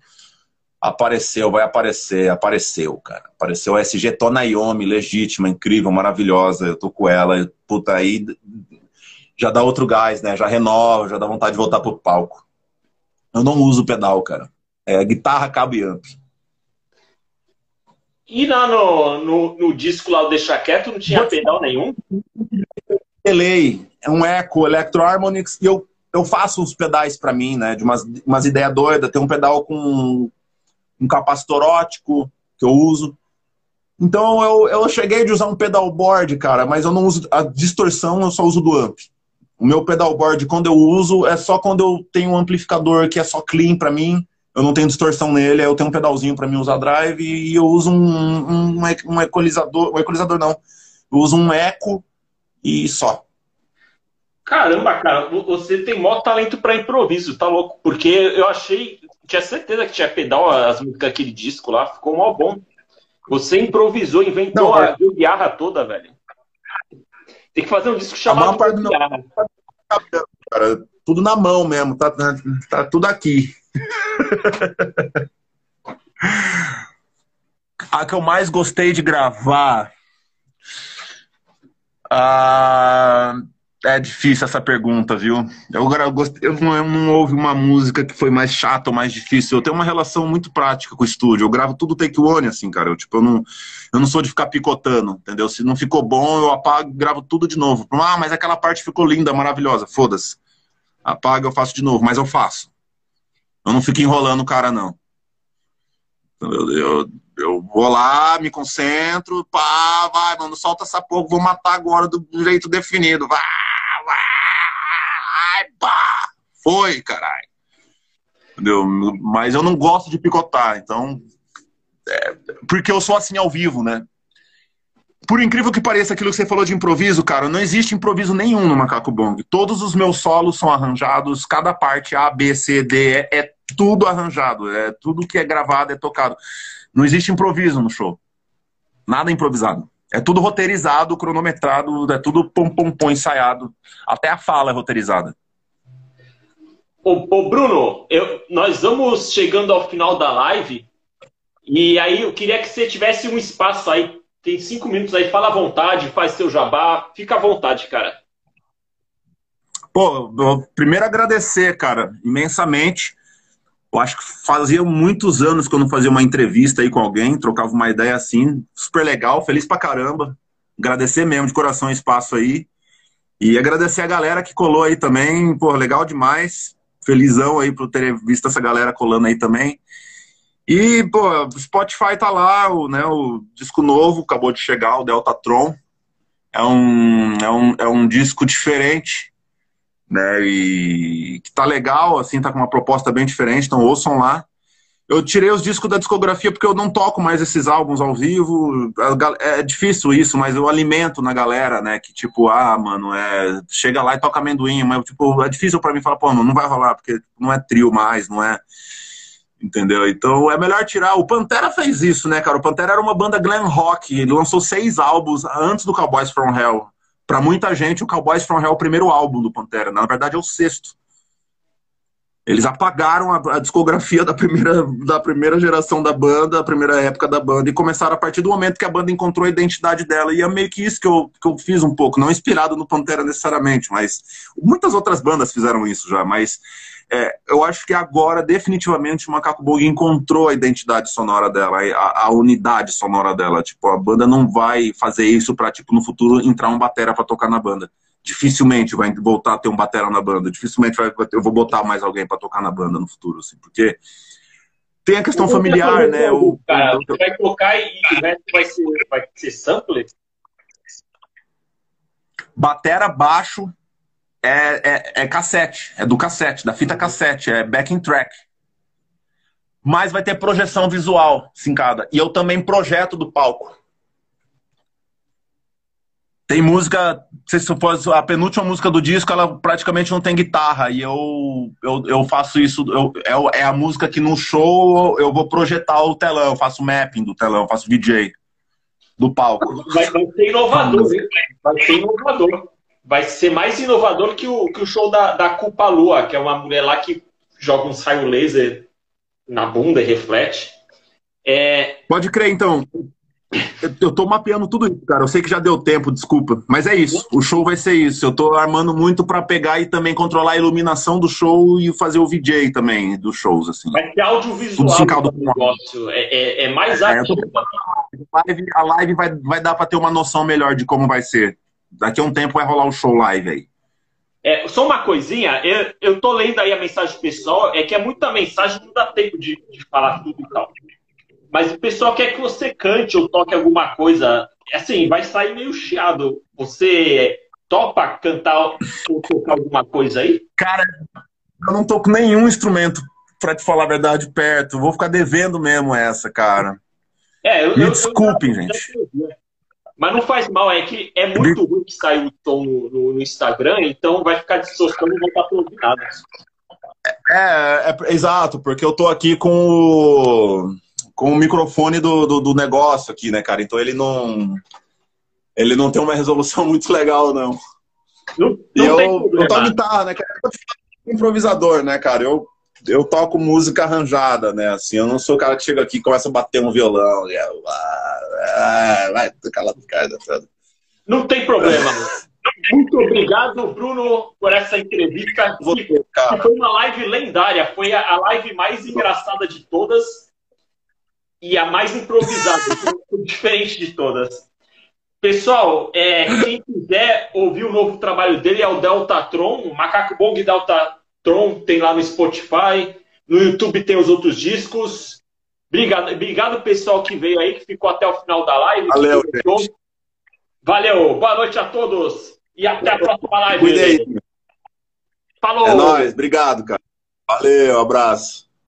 Apareceu, vai aparecer, apareceu, cara. Apareceu a SG Tonayomi, legítima, incrível, maravilhosa. Eu tô com ela, puta, aí já dá outro gás, né? Já renova, já dá vontade de voltar pro palco. Eu não uso pedal, cara. É guitarra, cabo e amp. E lá no, no, no disco lá, o Deixa Quieto, não tinha pedal nenhum? Delay, é um Echo, Electro Harmonix, e eu, eu faço uns pedais para mim, né? De umas, umas ideias doidas. Tem um pedal com um capacitor ótico que eu uso. Então eu, eu cheguei de usar um pedalboard, cara, mas eu não uso a distorção, eu só uso do amp. O meu pedalboard, quando eu uso, é só quando eu tenho um amplificador que é só clean para mim, eu não tenho distorção nele, eu tenho um pedalzinho para mim usar drive e eu uso um, um, um equalizador, um equalizador não, eu uso um eco e só. Caramba, cara, você tem maior talento para improviso, tá louco? Porque eu achei tinha certeza que tinha pedal as músicas daquele disco lá, ficou mó bom. Você improvisou, inventou não, a guitarra toda, velho. Tem que fazer um disco chamado parte do cara, tudo na mão mesmo, tá, tá tudo aqui. a que eu mais gostei de gravar. Ah, é difícil essa pergunta, viu? Eu, eu, não, eu não ouvi uma música que foi mais chata ou mais difícil. Eu tenho uma relação muito prática com o estúdio. Eu gravo tudo take one, assim, cara. Eu, tipo, eu não, eu não sou de ficar picotando, entendeu? Se não ficou bom, eu apago gravo tudo de novo. Ah, mas aquela parte ficou linda, maravilhosa. Foda-se. Apaga, eu faço de novo. Mas eu faço. Eu não fico enrolando o cara, não. Eu, eu, eu vou lá, me concentro, pá, vai, mano, solta essa porra, vou matar agora do jeito definido. Vai! Ai, pá! Foi, caralho. Entendeu? Mas eu não gosto de picotar, então. É, porque eu sou assim ao vivo, né? Por incrível que pareça, aquilo que você falou de improviso, cara, não existe improviso nenhum no Macaco Bong. Todos os meus solos são arranjados, cada parte A, B, C, D, é, é tudo arranjado, é tudo que é gravado, é tocado. Não existe improviso no show. Nada improvisado. É tudo roteirizado, cronometrado, é tudo pom pom pom ensaiado. Até a fala é roteirizada. Ô, ô Bruno, eu, nós vamos chegando ao final da live E aí eu queria que você tivesse um espaço aí, tem cinco minutos aí, fala à vontade, faz seu jabá, fica à vontade, cara. Pô, primeiro agradecer, cara, imensamente. Eu acho que fazia muitos anos que eu não fazia uma entrevista aí com alguém, trocava uma ideia assim, super legal, feliz pra caramba. Agradecer mesmo de coração o espaço aí. E agradecer a galera que colou aí também, pô, legal demais. Felizão aí por ter visto essa galera colando aí também. E, pô, o Spotify tá lá, o, né, o disco novo acabou de chegar, o Deltatron. É um, é um, é um disco diferente, né? E que tá legal, assim, tá com uma proposta bem diferente, então ouçam lá. Eu tirei os discos da discografia porque eu não toco mais esses álbuns ao vivo. É difícil isso, mas eu alimento na galera, né? Que tipo, ah, mano, é, chega lá e toca amendoim, mas tipo, é difícil para mim falar, pô, não, não vai rolar, porque não é trio mais, não é. Entendeu? Então é melhor tirar. O Pantera fez isso, né, cara? O Pantera era uma banda glam rock. Ele lançou seis álbuns antes do Cowboys from Hell. Para muita gente, o Cowboys from Hell é o primeiro álbum do Pantera. Na verdade, é o sexto. Eles apagaram a, a, discografia da primeira, da primeira geração da banda, a primeira época da banda, e começaram a partir do momento que a banda encontrou a identidade dela. E é meio que isso que eu, que eu fiz um pouco, não inspirado no Pantera necessariamente, mas muitas outras bandas fizeram isso já. Mas é, eu acho que agora, definitivamente, o Macaco Bug encontrou a identidade sonora dela, a, a, unidade sonora dela. Tipo, a banda não vai fazer isso pra, tipo, no futuro entrar um batera pra tocar na banda dificilmente vai voltar a ter um batera na banda, dificilmente vai, eu vou botar mais alguém para tocar na banda no futuro, assim, porque tem a questão familiar, né? O, cara, você vai tocar e resto vai ser, vai ser sampler? Batera, baixo, é, é, é cassete, é do cassete, da fita cassete, é backing track. Mas vai ter projeção visual, sincada. E eu também projeto do palco. Tem música, se for a penúltima música do disco, ela praticamente não tem guitarra. E eu, eu, eu faço isso, eu, é, é a música que no show eu vou projetar o telão, eu faço mapping do telão, faço DJ do palco. Vai, vai ser inovador, hein? Vai ser inovador. Vai ser mais inovador que o, que o show da, da Culpa Lua, que é uma mulher lá que joga um saio laser na bunda e reflete. É... Pode crer, então. Eu tô mapeando tudo isso, cara. Eu sei que já deu tempo, desculpa. Mas é isso. O show vai ser isso. Eu tô armando muito para pegar e também controlar a iluminação do show e fazer o VJ também dos shows, assim. Vai ser audiovisual do negócio. É, é, é mais é, ativo. Live, a live vai, vai dar para ter uma noção melhor de como vai ser. Daqui a um tempo vai rolar o show live aí. É, só uma coisinha, eu, eu tô lendo aí a mensagem pessoal, é que é muita mensagem, não dá tempo de, de falar tudo e tal. Mas o pessoal quer que você cante ou toque alguma coisa. Assim, vai sair meio chiado. Você topa cantar ou tocar alguma coisa aí? Cara, eu não toco nenhum instrumento, pra te falar a verdade, perto. Vou ficar devendo mesmo essa, cara. É, eu, Me eu, desculpem, eu, gente. Mas não faz mal, é que é muito ruim que saiu o tom no, no, no, Instagram, então vai ficar distorcendo e não vai estar nada. É, é, é, exato, porque eu tô aqui com o com o microfone do, do, do, negócio aqui, né, cara? Então ele não. Ele não tem uma resolução [laughs] muito legal, não. Não, não e eu, eu toco guitarra, né, cara? Eu improvisador, né, cara? Eu, eu toco música arranjada, né? Assim, eu não sou o cara que chega aqui e começa a bater um violão. E ah, ah, vai, cala cara. Não tem problema. Muito obrigado, Bruno, por essa entrevista. Que, que foi uma live lendária. Foi a, a live mais engraçada de todas e a mais improvisada, [laughs] diferente de todas. Pessoal, é, quem quiser ouvir o novo trabalho dele é o Deltatron, o Macaco Bong Deltatron, tem lá no Spotify, no YouTube tem os outros discos. Obrigado, obrigado pessoal que veio aí, que ficou até o final da live. Valeu, Valeu, boa noite a todos e até a próxima live. Cuidei. Falou. É nóis, obrigado, cara. Valeu, abraço.